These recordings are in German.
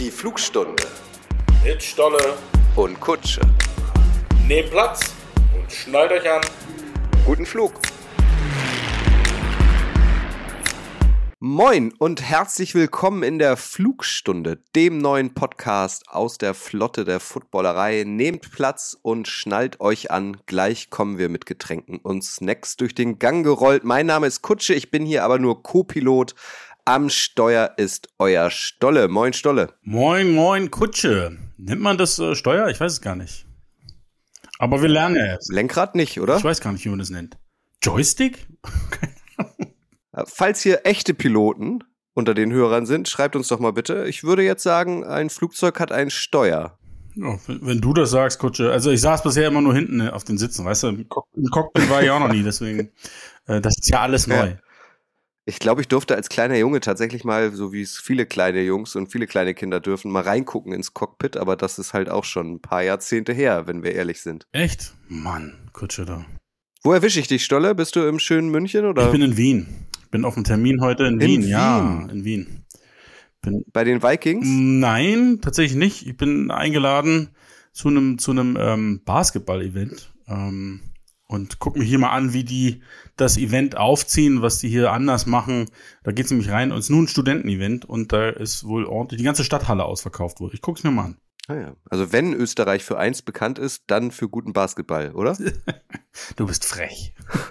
Die Flugstunde Mit Stolle, und Kutsche. nehmt Platz und schnallt euch an. Guten Flug. Moin und herzlich willkommen in der Flugstunde, dem neuen Podcast aus der Flotte der Footballerei. Nehmt Platz und schnallt euch an. Gleich kommen wir mit Getränken und Snacks durch den Gang gerollt. Mein Name ist Kutsche, ich bin hier aber nur Co-Pilot. Am Steuer ist euer Stolle. Moin Stolle. Moin, moin, Kutsche. Nennt man das äh, Steuer? Ich weiß es gar nicht. Aber wir lernen jetzt. Lenkrad nicht, oder? Ich weiß gar nicht, wie man das nennt. Joystick? Falls hier echte Piloten unter den Hörern sind, schreibt uns doch mal bitte. Ich würde jetzt sagen, ein Flugzeug hat ein Steuer. Ja, wenn, du das sagst, Kutsche. Also ich saß bisher immer nur hinten äh, auf den Sitzen, weißt du? Im, Cock im Cockpit war ich auch noch nie, deswegen. Äh, das ist ja alles Ja. Ich glaube, ich durfte als kleiner Junge tatsächlich mal, so wie es viele kleine Jungs und viele kleine Kinder dürfen, mal reingucken ins Cockpit, aber das ist halt auch schon ein paar Jahrzehnte her, wenn wir ehrlich sind. Echt? Mann, Kutsche da. Wo erwische ich dich, Stolle? Bist du im schönen München oder Ich bin in Wien. Ich bin auf einem Termin heute in, In Wien. Ja, Wien? in Wien. Bin, bei den Vikings? Nein, tatsächlich nicht. Ich bin eingeladen zu einem zu einem ähm, Basketball-Event ähm, und guck mir hier mal an, wie die das Event aufziehen, was die hier anders machen. Da geht's nämlich rein. Und es ist nur ein Studentenevent und da ist wohl ordentlich die ganze Stadthalle ausverkauft wohl. Ich guck's mir mal an. Ah ja. Also wenn Österreich für eins bekannt ist, dann für guten Basketball, oder? Du bist frech.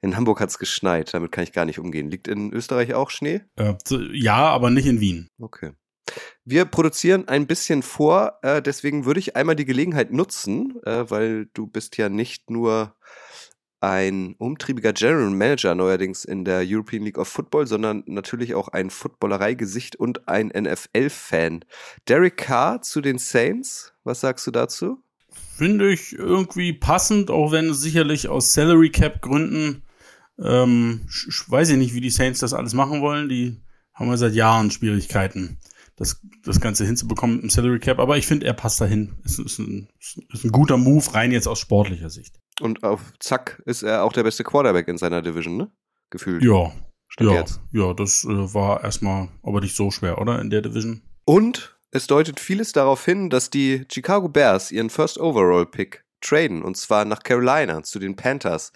In Hamburg hat's geschneit, damit kann ich gar nicht umgehen. Liegt in Österreich auch Schnee? Äh, ja, aber nicht in Wien. Okay. Wir produzieren ein bisschen vor, äh, deswegen würde ich einmal die Gelegenheit nutzen, äh, weil du bist ja nicht nur ein umtriebiger General Manager neuerdings in der European League of Football, sondern natürlich auch ein Footballereigesicht und ein NFL-Fan. Derek Carr zu den Saints, was sagst du dazu? Finde ich irgendwie passend, auch wenn es sicherlich aus Salary Cap Gründen, ähm, weiß ich nicht, wie die Saints das alles machen wollen. Die haben ja seit Jahren Schwierigkeiten, das, das Ganze hinzubekommen dem Salary Cap. Aber ich finde, er passt dahin. Ist, ist, ein, ist ein guter Move, rein jetzt aus sportlicher Sicht. Und auf Zack ist er auch der beste Quarterback in seiner Division, ne? Gefühlt. Ja, Stand ja, jetzt. ja, das äh, war erstmal aber nicht so schwer, oder? In der Division. Und es deutet vieles darauf hin, dass die Chicago Bears ihren First Overall Pick traden und zwar nach Carolina zu den Panthers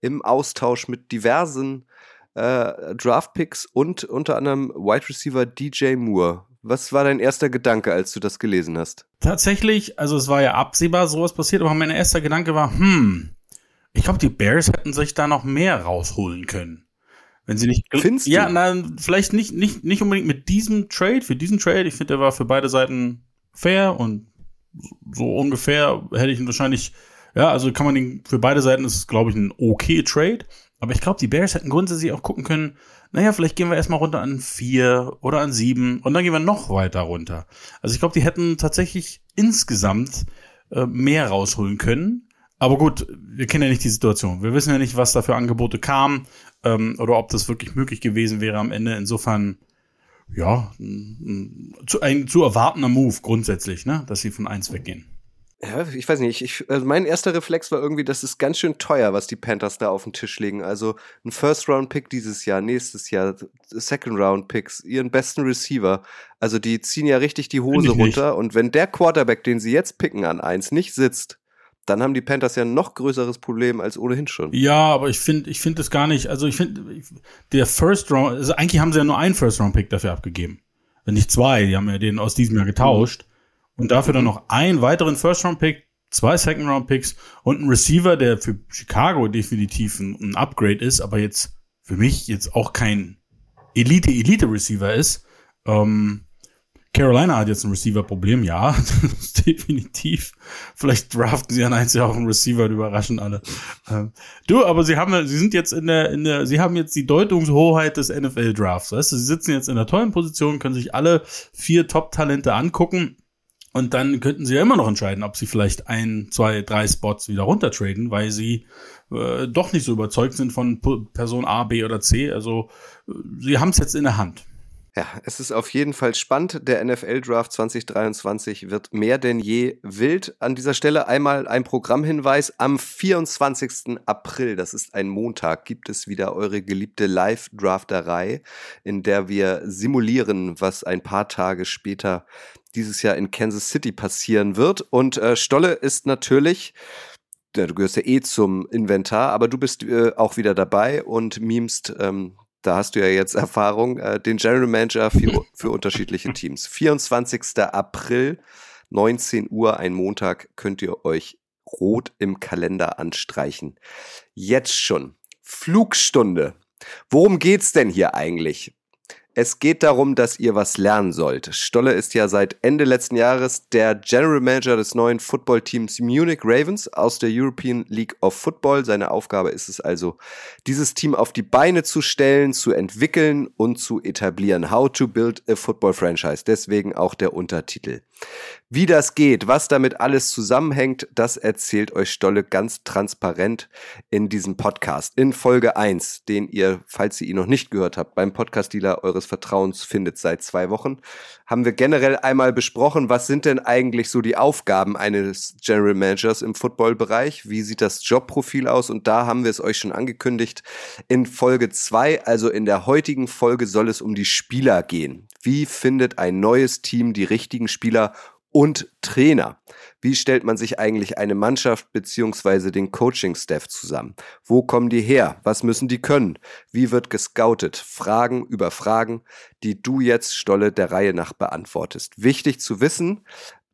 im Austausch mit diversen äh, Draft Picks und unter anderem Wide Receiver DJ Moore. Was war dein erster Gedanke, als du das gelesen hast? Tatsächlich, also es war ja absehbar, sowas passiert, aber mein erster Gedanke war, hm, ich glaube, die Bears hätten sich da noch mehr rausholen können. Wenn sie nicht. Findest du? Ja, nein, vielleicht nicht, nicht, nicht unbedingt mit diesem Trade, für diesen Trade. Ich finde, der war für beide Seiten fair und so ungefähr hätte ich ihn wahrscheinlich, ja, also kann man den, für beide Seiten ist es, glaube ich, ein okay Trade. Aber ich glaube, die Bears hätten grundsätzlich auch gucken können, naja, vielleicht gehen wir erstmal runter an vier oder an sieben und dann gehen wir noch weiter runter. Also ich glaube, die hätten tatsächlich insgesamt äh, mehr rausholen können. Aber gut, wir kennen ja nicht die Situation. Wir wissen ja nicht, was da für Angebote kamen ähm, oder ob das wirklich möglich gewesen wäre am Ende. Insofern, ja, ein, ein, zu, ein zu erwartender Move grundsätzlich, ne, dass sie von eins weggehen. Ja, ich weiß nicht. Ich, also mein erster Reflex war irgendwie, das ist ganz schön teuer, was die Panthers da auf den Tisch legen. Also ein First-Round-Pick dieses Jahr, nächstes Jahr, Second-Round-Picks, ihren besten Receiver. Also die ziehen ja richtig die Hose ich nicht. runter. Und wenn der Quarterback, den sie jetzt picken an eins, nicht sitzt, dann haben die Panthers ja ein noch größeres Problem als ohnehin schon. Ja, aber ich finde, ich finde es gar nicht. Also ich finde, der First Round, also eigentlich haben sie ja nur einen First Round Pick dafür abgegeben, wenn nicht zwei. Die haben ja den aus diesem Jahr getauscht und dafür dann noch einen weiteren First Round Pick, zwei Second Round Picks und einen Receiver, der für Chicago definitiv ein, ein Upgrade ist, aber jetzt für mich jetzt auch kein Elite Elite Receiver ist. Ähm, Carolina hat jetzt ein Receiver-Problem, ja, definitiv. Vielleicht draften sie an eins ja auch einen Receiver und überraschen alle. Ähm, du, aber sie haben, sie sind jetzt in der, in der, sie haben jetzt die Deutungshoheit des NFL-Drafts. Weißt du, sie sitzen jetzt in der tollen Position, können sich alle vier Top-Talente angucken und dann könnten sie ja immer noch entscheiden, ob sie vielleicht ein, zwei, drei Spots wieder runtertraden, weil sie äh, doch nicht so überzeugt sind von P- Person A, B oder C. Also äh, sie haben es jetzt in der Hand. Ja, es ist auf jeden Fall spannend. Der NFL Draft 2023 wird mehr denn je wild. An dieser Stelle einmal ein Programmhinweis. Am 24. April, das ist ein Montag, gibt es wieder eure geliebte Live-Drafterei, in der wir simulieren, was ein paar Tage später dieses Jahr in Kansas City passieren wird. Und äh, Stolle ist natürlich ja, du gehörst ja eh zum Inventar, aber du bist äh, auch wieder dabei und memst ähm, da hast du ja jetzt Erfahrung, äh, den General Manager für, für unterschiedliche Teams. 24. April, 19 Uhr, ein Montag, könnt ihr euch rot im Kalender anstreichen. Jetzt schon. Flugstunde. Worum geht's denn hier eigentlich? Es geht darum, dass ihr was lernen sollt. Stolle ist ja seit Ende letzten Jahres der General Manager des neuen Footballteams Munich Ravens aus der European League of Football. Seine Aufgabe ist es also, dieses Team auf die Beine zu stellen, zu entwickeln und zu etablieren. How to build a football franchise. Deswegen auch der Untertitel. Wie das geht, was damit alles zusammenhängt, das erzählt euch Stolle ganz transparent in diesem Podcast. In Folge 1, den ihr, falls ihr ihn noch nicht gehört habt, beim Podcast-Dealer eures Vertrauens findet seit zwei Wochen, haben wir generell einmal besprochen, was sind denn eigentlich so die Aufgaben eines General Managers im Footballbereich? Wie sieht das Jobprofil aus? Und da haben wir es euch schon angekündigt. In Folge 2, also in der heutigen Folge, soll es um die Spieler gehen. Wie findet ein neues Team die richtigen Spieler und Trainer. Wie stellt man sich eigentlich eine Mannschaft beziehungsweise den Coaching-Staff zusammen? Wo kommen die her? Was müssen die können? Wie wird gescoutet? Fragen über Fragen, die du jetzt, Stolle, der Reihe nach beantwortest. Wichtig zu wissen,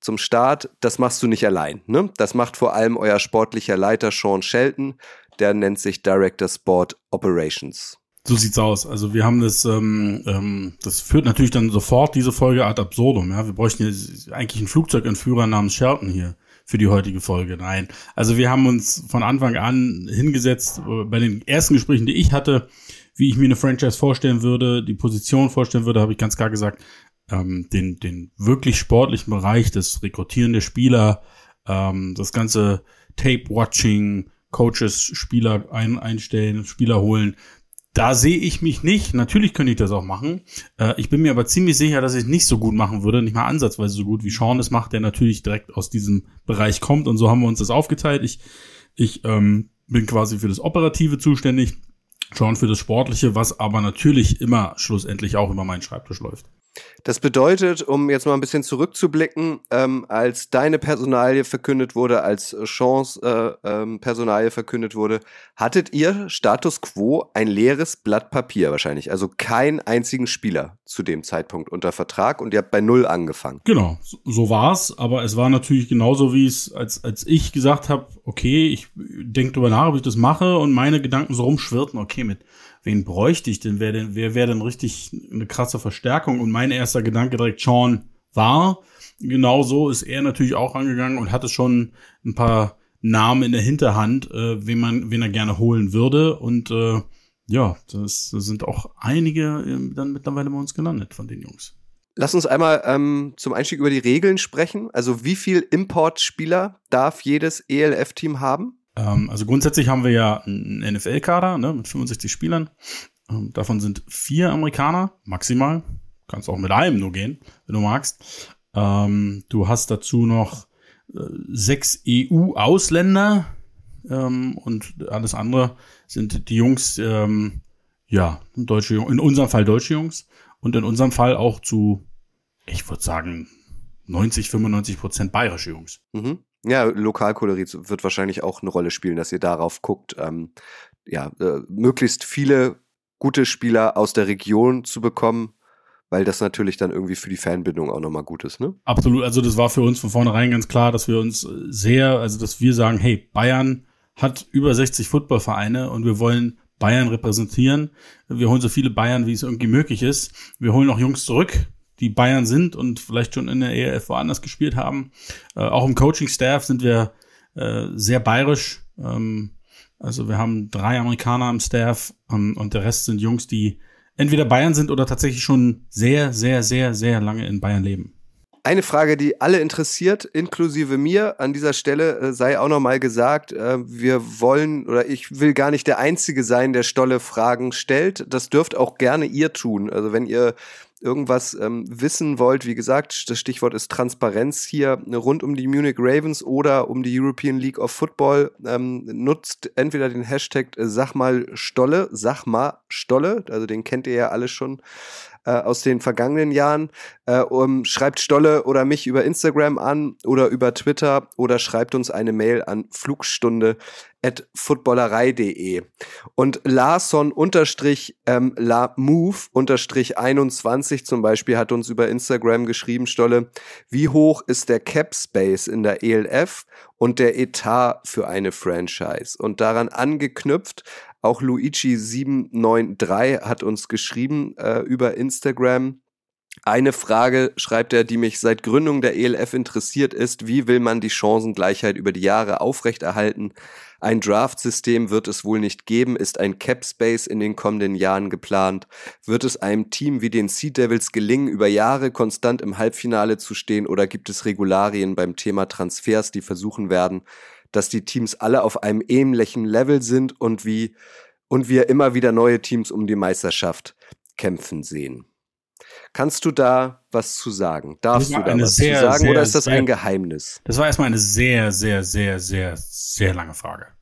zum Start, das machst du nicht allein. Ne? Das macht vor allem euer sportlicher Leiter Sean Shelton. Der nennt sich Director Sport Operations. So sieht's aus. Also wir haben das, ähm, ähm, das führt natürlich dann sofort diese Folge ad absurdum. Ja, wir bräuchten jetzt eigentlich einen Flugzeugentführer namens Shelton hier für die heutige Folge. Nein, also wir haben uns von Anfang an hingesetzt äh, bei den ersten Gesprächen, die ich hatte, wie ich mir eine Franchise vorstellen würde, die Position vorstellen würde, habe ich ganz klar gesagt, ähm, den den wirklich sportlichen Bereich, das Rekrutieren der Spieler, ähm, das ganze Tape-Watching, Coaches, Spieler ein, einstellen, Spieler holen, da sehe ich mich nicht. Natürlich könnte ich das auch machen. Äh, ich bin mir aber ziemlich sicher, dass ich es nicht so gut machen würde, nicht mal ansatzweise so gut wie Sean es macht, der natürlich direkt aus diesem Bereich kommt. Und so haben wir uns das aufgeteilt. Ich, ich ähm, bin quasi für das Operative zuständig, Sean für das Sportliche, was aber natürlich immer schlussendlich auch über meinen Schreibtisch läuft. Das bedeutet, um jetzt mal ein bisschen zurückzublicken, ähm, als deine Personalie verkündet wurde, als Chance äh, ähm, Personalie verkündet wurde, hattet ihr Status quo ein leeres Blatt Papier wahrscheinlich, also keinen einzigen Spieler zu dem Zeitpunkt unter Vertrag und ihr habt bei null angefangen. Genau, so, war's, aber es war natürlich genauso wie es, als, als ich gesagt habe, okay, ich denke drüber nach, ob ich das mache und meine Gedanken so rumschwirrten, okay, mit wen bräuchte ich denn? Wer denn, wer wäre denn richtig eine krasse Verstärkung? Und mein erster Gedanke direkt Sean war. Genauso ist er natürlich auch angegangen und hatte schon ein paar Namen in der Hinterhand, äh, wen man, wen er gerne holen würde. Und äh, ja, das, das sind auch einige äh, dann mittlerweile bei uns gelandet von den Jungs. Lass uns einmal ähm, zum Einstieg über die Regeln sprechen. Also wie viel Importspieler darf jedes ELF-Team haben? Ähm, also grundsätzlich haben wir ja einen NFL-Kader ne, mit 65 Spielern. Ähm, davon sind vier Amerikaner maximal. Kannst auch mit einem nur gehen, wenn du magst. Ähm, du hast dazu noch äh, sechs EU-Ausländer ähm, und alles andere sind die Jungs, ähm, ja, deutsche Jungs, in unserem Fall deutsche Jungs und in unserem Fall auch zu, ich würde sagen, 90, 95 Prozent bayerische Jungs. Mhm. Ja, Lokalkolorit wird wahrscheinlich auch eine Rolle spielen, dass ihr darauf guckt, ähm, ja, äh, möglichst viele gute Spieler aus der Region zu bekommen, weil das natürlich dann irgendwie für die Fanbindung auch nochmal gut ist, ne? Absolut, also das war für uns von vornherein ganz klar, dass wir uns sehr, also dass wir sagen, hey, Bayern hat über 60 Footballvereine und wir wollen Bayern repräsentieren. Wir holen so viele Bayern, wie es irgendwie möglich ist. Wir holen auch Jungs zurück, die Bayern sind und vielleicht schon in der ERF woanders gespielt haben. Äh, auch im Coaching-Staff sind wir äh, sehr bayerisch. Ähm, also wir haben drei Amerikaner im Staff ähm, und der Rest sind Jungs, die entweder Bayern sind oder tatsächlich schon sehr, sehr, sehr, sehr lange in Bayern leben. Eine Frage, die alle interessiert, inklusive mir, an dieser Stelle äh, sei auch nochmal gesagt, äh, wir wollen oder ich will gar nicht der Einzige sein, der Stolle Fragen stellt. Das dürft auch gerne ihr tun. Also wenn ihr irgendwas ähm, wissen wollt, wie gesagt, das Stichwort ist Transparenz hier ne, rund um die Munich Ravens oder um die European League of Football, ähm, nutzt entweder den Hashtag äh, Sag mal Stolle, also den kennt ihr ja alle schon äh, aus den vergangenen Jahren. Äh, schreibt Stolle oder mich über Instagram an oder über Twitter oder schreibt uns eine Mail an flugstunde footballerei.de. Und Larson unterstrich ähm, La Move unterstrich 21 zum Beispiel hat uns über Instagram geschrieben, Stolle, wie hoch ist der Cap Space in der ELF und der Etat für eine Franchise? Und daran angeknüpft auch Luigi793 hat uns geschrieben äh, über Instagram. Eine Frage schreibt er, die mich seit Gründung der ELF interessiert, ist, wie will man die Chancengleichheit über die Jahre aufrechterhalten? Ein Draft-System wird es wohl nicht geben. Ist ein Cap-Space in den kommenden Jahren geplant? Wird es einem Team wie den Sea Devils gelingen, über Jahre konstant im Halbfinale zu stehen? Oder gibt es Regularien beim Thema Transfers, die versuchen werden, dass die Teams alle auf einem ähnlichen Level sind und wie und wir immer wieder neue Teams um die Meisterschaft kämpfen sehen. Kannst du da was zu sagen? Darfst du da was sehr, zu sagen sehr, oder ist das sehr, ein Geheimnis? Das war erstmal eine sehr, sehr, sehr, sehr, sehr lange Frage.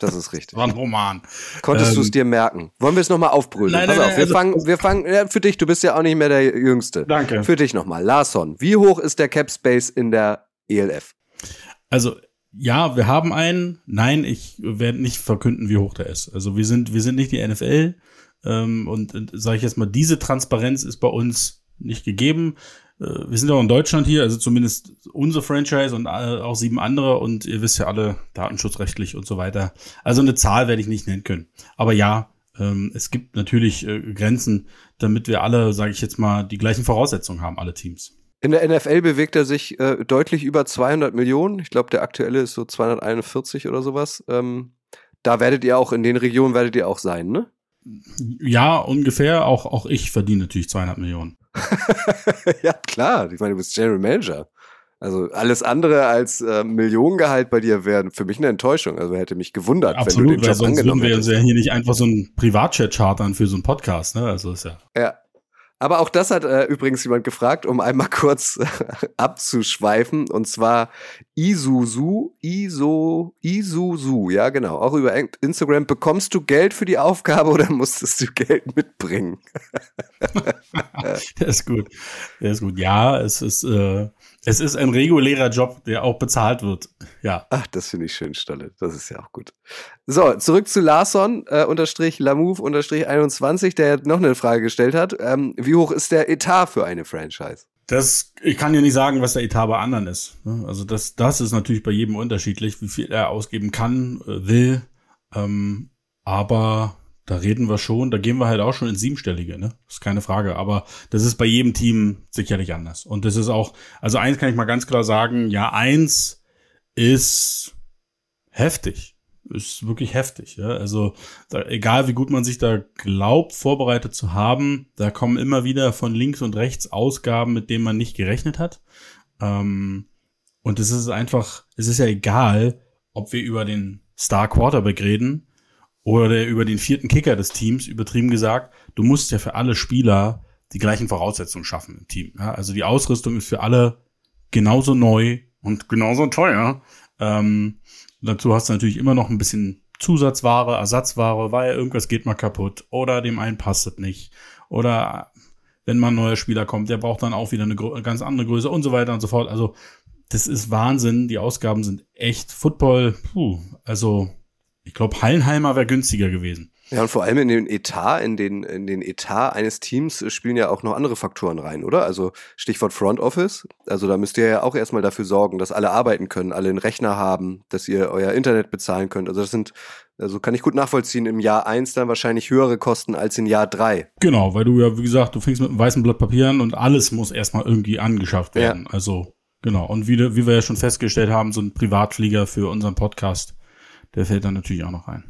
Das ist richtig. War ein Roman. Konntest ähm, du es dir merken? Wollen wir es nochmal aufbrüllen? Nein, Pass nein, auf, wir also, fangen, wir fangen, ja, für dich, du bist ja auch nicht mehr der Jüngste. Danke. Für dich nochmal. Larson, wie hoch ist der Cap Space in der ELF? Also, ja, wir haben einen. Nein, ich werde nicht verkünden, wie hoch der ist. Also wir sind, wir sind nicht die NFL. Ähm, und, und sage ich jetzt mal, diese Transparenz ist bei uns nicht gegeben. Äh, wir sind auch in Deutschland hier, also zumindest unsere Franchise und äh, auch sieben andere. Und ihr wisst ja alle, datenschutzrechtlich und so weiter. Also eine Zahl werde ich nicht nennen können. Aber ja, ähm, es gibt natürlich äh, Grenzen, damit wir alle, sage ich jetzt mal, die gleichen Voraussetzungen haben, alle Teams. In der NFL bewegt er sich äh, deutlich über 200 Millionen. Ich glaube, der aktuelle ist so 241 oder sowas. Ähm, da werdet ihr auch, in den Regionen werdet ihr auch sein, ne? Ja, ungefähr. Auch, auch ich verdiene natürlich 200 Millionen. ja, klar. Ich meine, du bist General Manager. Also alles andere als äh, Millionengehalt bei dir wäre für mich eine Enttäuschung. Also hätte mich gewundert, Absolut, wenn du den Job weil sonst würden wir hättest. uns ja hier nicht einfach so ein Privatchat chartern für so einen Podcast, ne? Also ist ja. Ja, aber auch das hat äh, übrigens jemand gefragt, um einmal kurz abzuschweifen. Und zwar Isuzu, Iso, Isuzu, ja genau. Auch über Instagram. Bekommst du Geld für die Aufgabe oder musstest du Geld mitbringen? der ist gut. Der ist gut. Ja, es ist, äh, es ist ein regulärer Job, der auch bezahlt wird. Ja. Ach, das finde ich schön, Stolle. Das ist ja auch gut. So, zurück zu Larson, äh, unterstrich Lamove, unterstrich 21, der noch eine Frage gestellt hat. Ähm, wie hoch ist der Etat für eine Franchise? Das, ich kann ja nicht sagen, was der Etat bei anderen ist. Ne? Also das, das ist natürlich bei jedem unterschiedlich, wie viel er ausgeben kann, äh, will. Ähm, aber da reden wir schon, da gehen wir halt auch schon ins Siebenstellige, ne? Ist keine Frage. Aber das ist bei jedem Team sicherlich anders. Und das ist auch, also eins kann ich mal ganz klar sagen, ja, eins ist heftig. Ist wirklich heftig, ja. Also, da, egal wie gut man sich da glaubt, vorbereitet zu haben, da kommen immer wieder von links und rechts Ausgaben, mit denen man nicht gerechnet hat. Ähm, und es ist einfach, es ist ja egal, ob wir über den Star Quarterback reden oder über den vierten Kicker des Teams, übertrieben gesagt, du musst ja für alle Spieler die gleichen Voraussetzungen schaffen im Team. Ja, also die Ausrüstung ist für alle genauso neu und genauso teuer. Ähm, dazu hast du natürlich immer noch ein bisschen Zusatzware, Ersatzware, weil irgendwas geht mal kaputt oder dem einen passt es nicht. Oder wenn mal ein neuer Spieler kommt, der braucht dann auch wieder eine ganz andere Größe und so weiter und so fort. Also das ist Wahnsinn. Die Ausgaben sind echt Football. Puh, also ich glaube, Hallenheimer wäre günstiger gewesen. Ja, und vor allem in den Etat, in den, in den Etat eines Teams spielen ja auch noch andere Faktoren rein, oder? Also Stichwort Front Office. Also da müsst ihr ja auch erstmal dafür sorgen, dass alle arbeiten können, alle einen Rechner haben, dass ihr euer Internet bezahlen könnt. Also das sind, also kann ich gut nachvollziehen, im Jahr eins dann wahrscheinlich höhere Kosten als in Jahr drei. Genau, weil du ja, wie gesagt, du fängst mit einem weißen Blatt Papier an und alles muss erstmal irgendwie angeschafft werden. Ja. Also, genau. Und wie, wie wir ja schon festgestellt haben, so ein Privatflieger für unseren Podcast der fällt dann natürlich auch noch rein.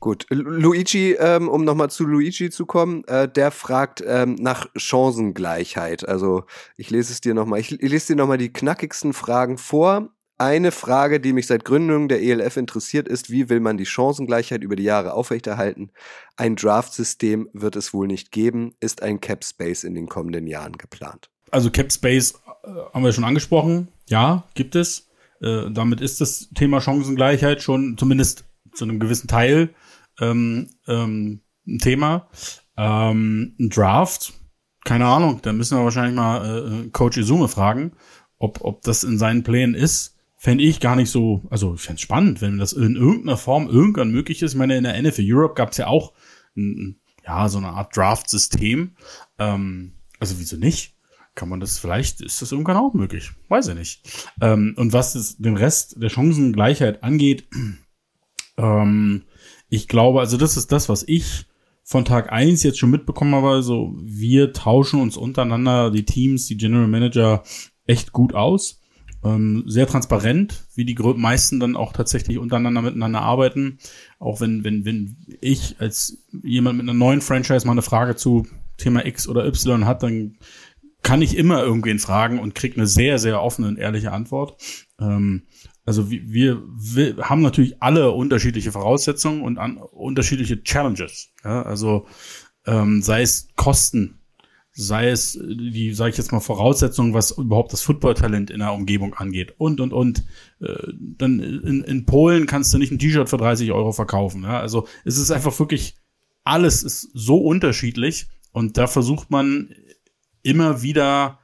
Gut, Luigi, ähm, um nochmal zu Luigi zu kommen, äh, der fragt ähm, nach Chancengleichheit. Also ich lese es dir nochmal, ich, ich lese dir nochmal die knackigsten Fragen vor Eine Frage, die mich seit Gründung der ELF interessiert, ist, wie will man die Chancengleichheit über die Jahre aufrechterhalten? Ein Draft-System wird es wohl nicht geben. Ist ein Cap Space in den kommenden Jahren geplant? Also Cap Space äh, haben wir schon angesprochen. Ja, gibt es. Äh, damit ist das Thema Chancengleichheit schon zumindest zu einem gewissen Teil ähm, ähm, ein Thema. Ähm, ein Draft, keine Ahnung, da müssen wir wahrscheinlich mal äh, Coach Izume fragen, ob, ob das in seinen Plänen ist fände ich gar nicht so, also ich fände spannend, wenn das in irgendeiner Form irgendwann möglich ist. Ich meine, in der NFL Europe gab es ja auch ein, ja, so eine Art Draft-System. Ähm, also wieso nicht? Kann man das vielleicht, ist das irgendwann auch möglich? Weiß ich nicht. Ähm, und was das, den Rest der Chancengleichheit angeht, ähm, ich glaube, also das ist das, was ich von Tag eins jetzt schon mitbekommen habe. Also wir tauschen uns untereinander, die Teams, die General Manager echt gut aus ähm, sehr transparent, wie die meisten dann auch tatsächlich untereinander miteinander arbeiten. Auch wenn, wenn, wenn ich als jemand mit einer neuen Franchise mal eine Frage zu Thema X oder Y hat, dann kann ich immer irgendwen fragen und krieg eine sehr, sehr offene und ehrliche Antwort. Ähm, also wir, wir haben natürlich alle unterschiedliche Voraussetzungen und an, unterschiedliche Challenges. Ja? Also ähm, sei es Kosten, sei es die, sage ich jetzt mal, Voraussetzungen, was überhaupt das Footballtalent in der Umgebung angeht und und und. Äh, dann in, in Polen kannst du nicht ein T-Shirt für 30 Euro verkaufen. Ja? Also es ist einfach wirklich alles ist so unterschiedlich und da versucht man immer wieder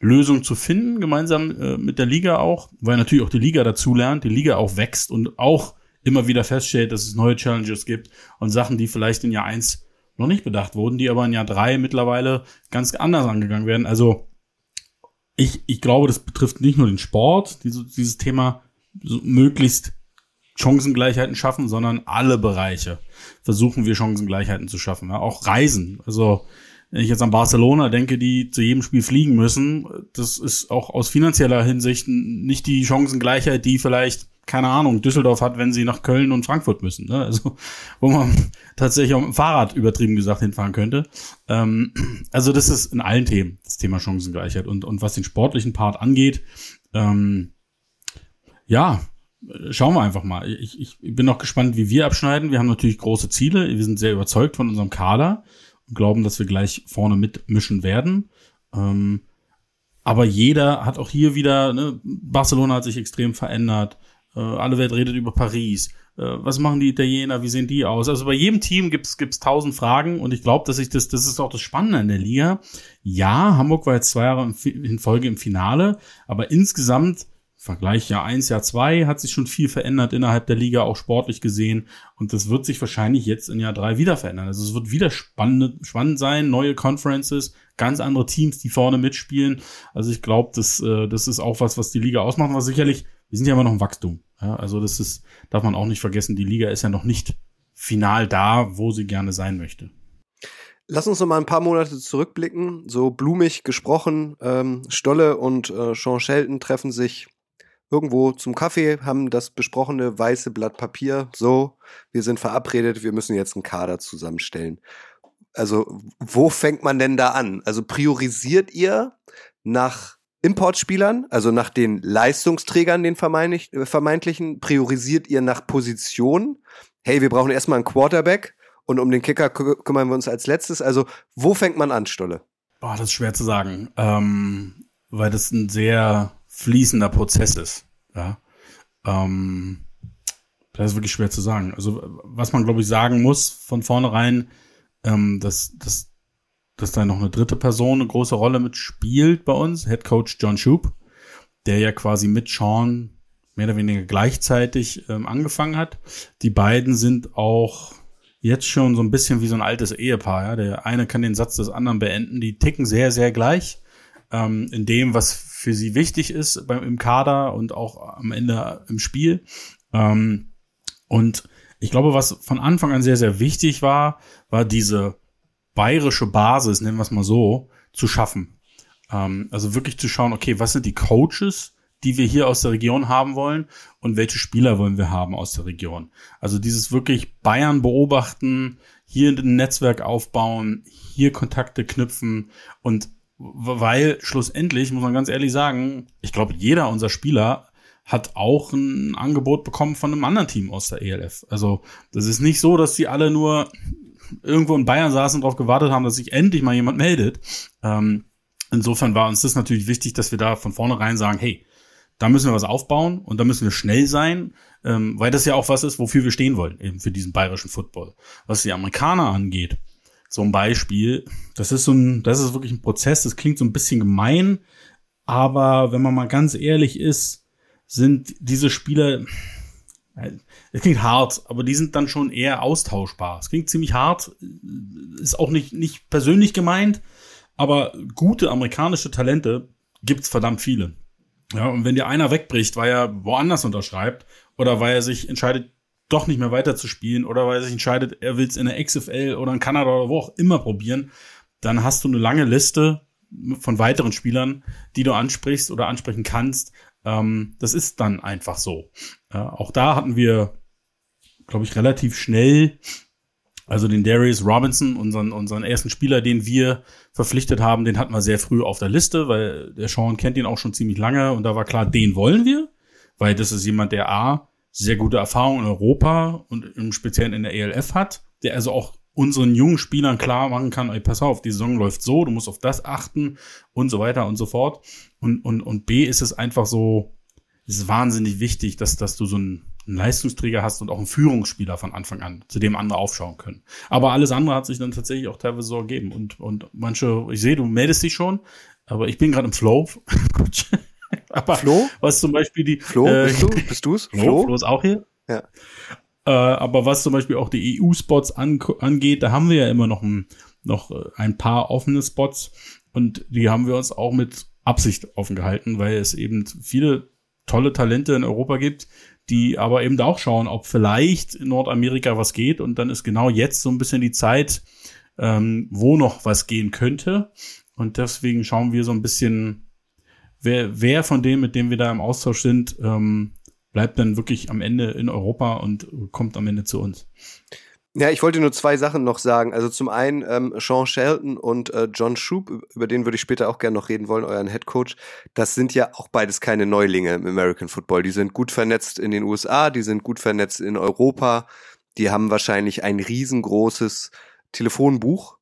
Lösungen zu finden, gemeinsam äh, mit der Liga auch, weil natürlich auch die Liga dazulernt, die Liga auch wächst und auch immer wieder feststellt, dass es neue Challenges gibt und Sachen, die vielleicht in Jahr eins noch nicht bedacht wurden, die aber in Jahr drei mittlerweile ganz anders angegangen werden. Also ich, ich glaube, das betrifft nicht nur den Sport, dieses, dieses Thema so möglichst Chancengleichheiten schaffen, sondern alle Bereiche versuchen wir Chancengleichheiten zu schaffen. Ja, auch Reisen. Also wenn ich jetzt an Barcelona denke, die zu jedem Spiel fliegen müssen, das ist auch aus finanzieller Hinsicht nicht die Chancengleichheit, die vielleicht keine Ahnung, Düsseldorf hat, wenn sie nach Köln und Frankfurt müssen. Ne? Also, wo man tatsächlich auch mit dem Fahrrad übertrieben gesagt hinfahren könnte. Ähm, also, das ist in allen Themen das Thema Chancengleichheit. Und, und was den sportlichen Part angeht, ähm, ja, schauen wir einfach mal. Ich, ich bin noch gespannt, wie wir abschneiden. Wir haben natürlich große Ziele. Wir sind sehr überzeugt von unserem Kader glauben, dass wir gleich vorne mitmischen werden. Ähm, aber jeder hat auch hier wieder, ne, Barcelona hat sich extrem verändert. Äh, alle Welt redet über Paris. Äh, was machen die Italiener? Wie sehen die aus? Also bei jedem Team gibt's gibt's tausend Fragen und ich glaube, dass ich das, das ist auch das Spannende in der Liga. Ja, Hamburg war jetzt zwei Jahre in Folge im Finale, aber insgesamt Vergleich Jahr eins, Jahr zwei hat sich schon viel verändert innerhalb der Liga, auch sportlich gesehen. Und das wird sich wahrscheinlich jetzt in Jahr drei wieder verändern. Also es wird wieder spannend, spannend sein, neue Conferences, ganz andere Teams, die vorne mitspielen. Also ich glaube, das, äh, das ist auch was, was die Liga ausmacht, was sicherlich, wir sind ja immer noch im Wachstum. Ja, also das ist, darf man auch nicht vergessen, die Liga ist ja noch nicht final da, wo sie gerne sein möchte. Lass uns noch mal ein paar Monate zurückblicken. So blumig gesprochen, ähm, Stolle und äh, Sean Shelton treffen sich irgendwo zum Kaffee, haben das besprochene weiße Blatt Papier. So, wir sind verabredet, wir müssen jetzt einen Kader zusammenstellen. Also, wo fängt man denn da an? Also priorisiert ihr nach Importspielern, also nach den Leistungsträgern, den äh, vermeintlichen, priorisiert ihr nach Position. Hey, wir brauchen erstmal einen Quarterback und um den Kicker kümmern wir uns als letztes. Also, wo fängt man an, Stolle? Boah, das ist schwer zu sagen, ähm, weil das ein sehr fließender Prozess ist. Ja, ähm, das ist wirklich schwer zu sagen. Also, was man, glaube ich, sagen muss von vornherein, ähm, dass, dass dass da noch eine dritte Person eine große Rolle mitspielt bei uns, Head Coach John Shoup, der ja quasi mit Sean mehr oder weniger gleichzeitig ähm, angefangen hat. Die beiden sind auch jetzt schon so ein bisschen wie so ein altes Ehepaar. Ja? Der eine kann den Satz des anderen beenden. Die ticken sehr, sehr gleich ähm, in dem, was für sie wichtig ist beim, im Kader und auch am Ende im Spiel. Ähm, und ich glaube, was von Anfang an sehr, sehr wichtig war, war diese bayerische Basis, nennen wir es mal so, zu schaffen. Ähm, also wirklich zu schauen, okay, was sind die Coaches, die wir hier aus der Region haben wollen und welche Spieler wollen wir haben aus der Region. Also dieses wirklich Bayern beobachten, hier ein Netzwerk aufbauen, hier Kontakte knüpfen und weil schlussendlich, muss man ganz ehrlich sagen, ich glaube, jeder unserer Spieler hat auch ein Angebot bekommen von einem anderen Team aus der ELF. Also das ist nicht so, dass die alle nur irgendwo in Bayern saßen und darauf gewartet haben, dass sich endlich mal jemand meldet. Ähm, insofern war uns das natürlich wichtig, dass wir da von vornherein sagen, hey, da müssen wir was aufbauen und da müssen wir schnell sein, ähm, weil das ja auch was ist, wofür wir stehen wollen, eben für diesen bayerischen Football. Was die Amerikaner angeht, zum Beispiel, das ist so ein, das ist wirklich ein Prozess, das klingt so ein bisschen gemein, aber wenn man mal ganz ehrlich ist, sind diese Spieler, es klingt hart, aber die sind dann schon eher austauschbar. Es klingt ziemlich hart, ist auch nicht, nicht persönlich gemeint, aber gute amerikanische Talente gibt's verdammt viele. Ja, und wenn dir einer wegbricht, weil er woanders unterschreibt oder weil er sich entscheidet, doch nicht mehr weiter zu spielen oder weil er sich entscheidet, er will es in der XFL oder in Kanada oder wo auch immer probieren, dann hast du eine lange Liste von weiteren Spielern, die du ansprichst oder ansprechen kannst. Ähm, das ist dann einfach so. Äh, auch da hatten wir, glaube ich, relativ schnell, also den Darius Robinson, unseren, unseren ersten Spieler, den wir verpflichtet haben, den hatten wir sehr früh auf der Liste, weil der Sean kennt ihn auch schon ziemlich lange und da war klar, den wollen wir, weil das ist jemand, der A, sehr gute Erfahrung in Europa und im Speziellen in der ELF hat, der also auch unseren jungen Spielern klar machen kann, ey, pass auf, die Saison läuft so, du musst auf das achten und so weiter und so fort. Und, und, und B ist es einfach so, ist wahnsinnig wichtig, dass, dass du so einen, einen Leistungsträger hast und auch einen Führungsspieler von Anfang an, zu dem andere aufschauen können. Aber alles andere hat sich dann tatsächlich auch teilweise so ergeben. Und, und manche, ich sehe, du meldest dich schon, aber ich bin gerade im Flow. Aber Flo? Was zum Beispiel die. Flo, äh, bist du? Bist du's? Flo? Flo? Flo ist auch hier. Ja. Äh, aber was zum Beispiel auch die EU-Spots an, angeht, da haben wir ja immer noch ein, noch äh, ein paar offene Spots und die haben wir uns auch mit Absicht offen gehalten, weil es eben viele tolle Talente in Europa gibt, die aber eben auch schauen, ob vielleicht in Nordamerika was geht und dann ist genau jetzt so ein bisschen die Zeit, ähm, wo noch was gehen könnte und deswegen schauen wir so ein bisschen wer, wer von denen, mit denen wir da im Austausch sind, ähm, bleibt dann wirklich am Ende in Europa und kommt am Ende zu uns. Ja, ich wollte nur zwei Sachen noch sagen. Also zum einen ähm, Sean Shelton und äh, John Shoup, über den würde ich später auch gerne noch reden wollen, euren Head Coach. Das sind ja auch beides keine Neulinge im American Football. Die sind gut vernetzt in den USA, die sind gut vernetzt in Europa. Die haben wahrscheinlich ein riesengroßes Telefonbuch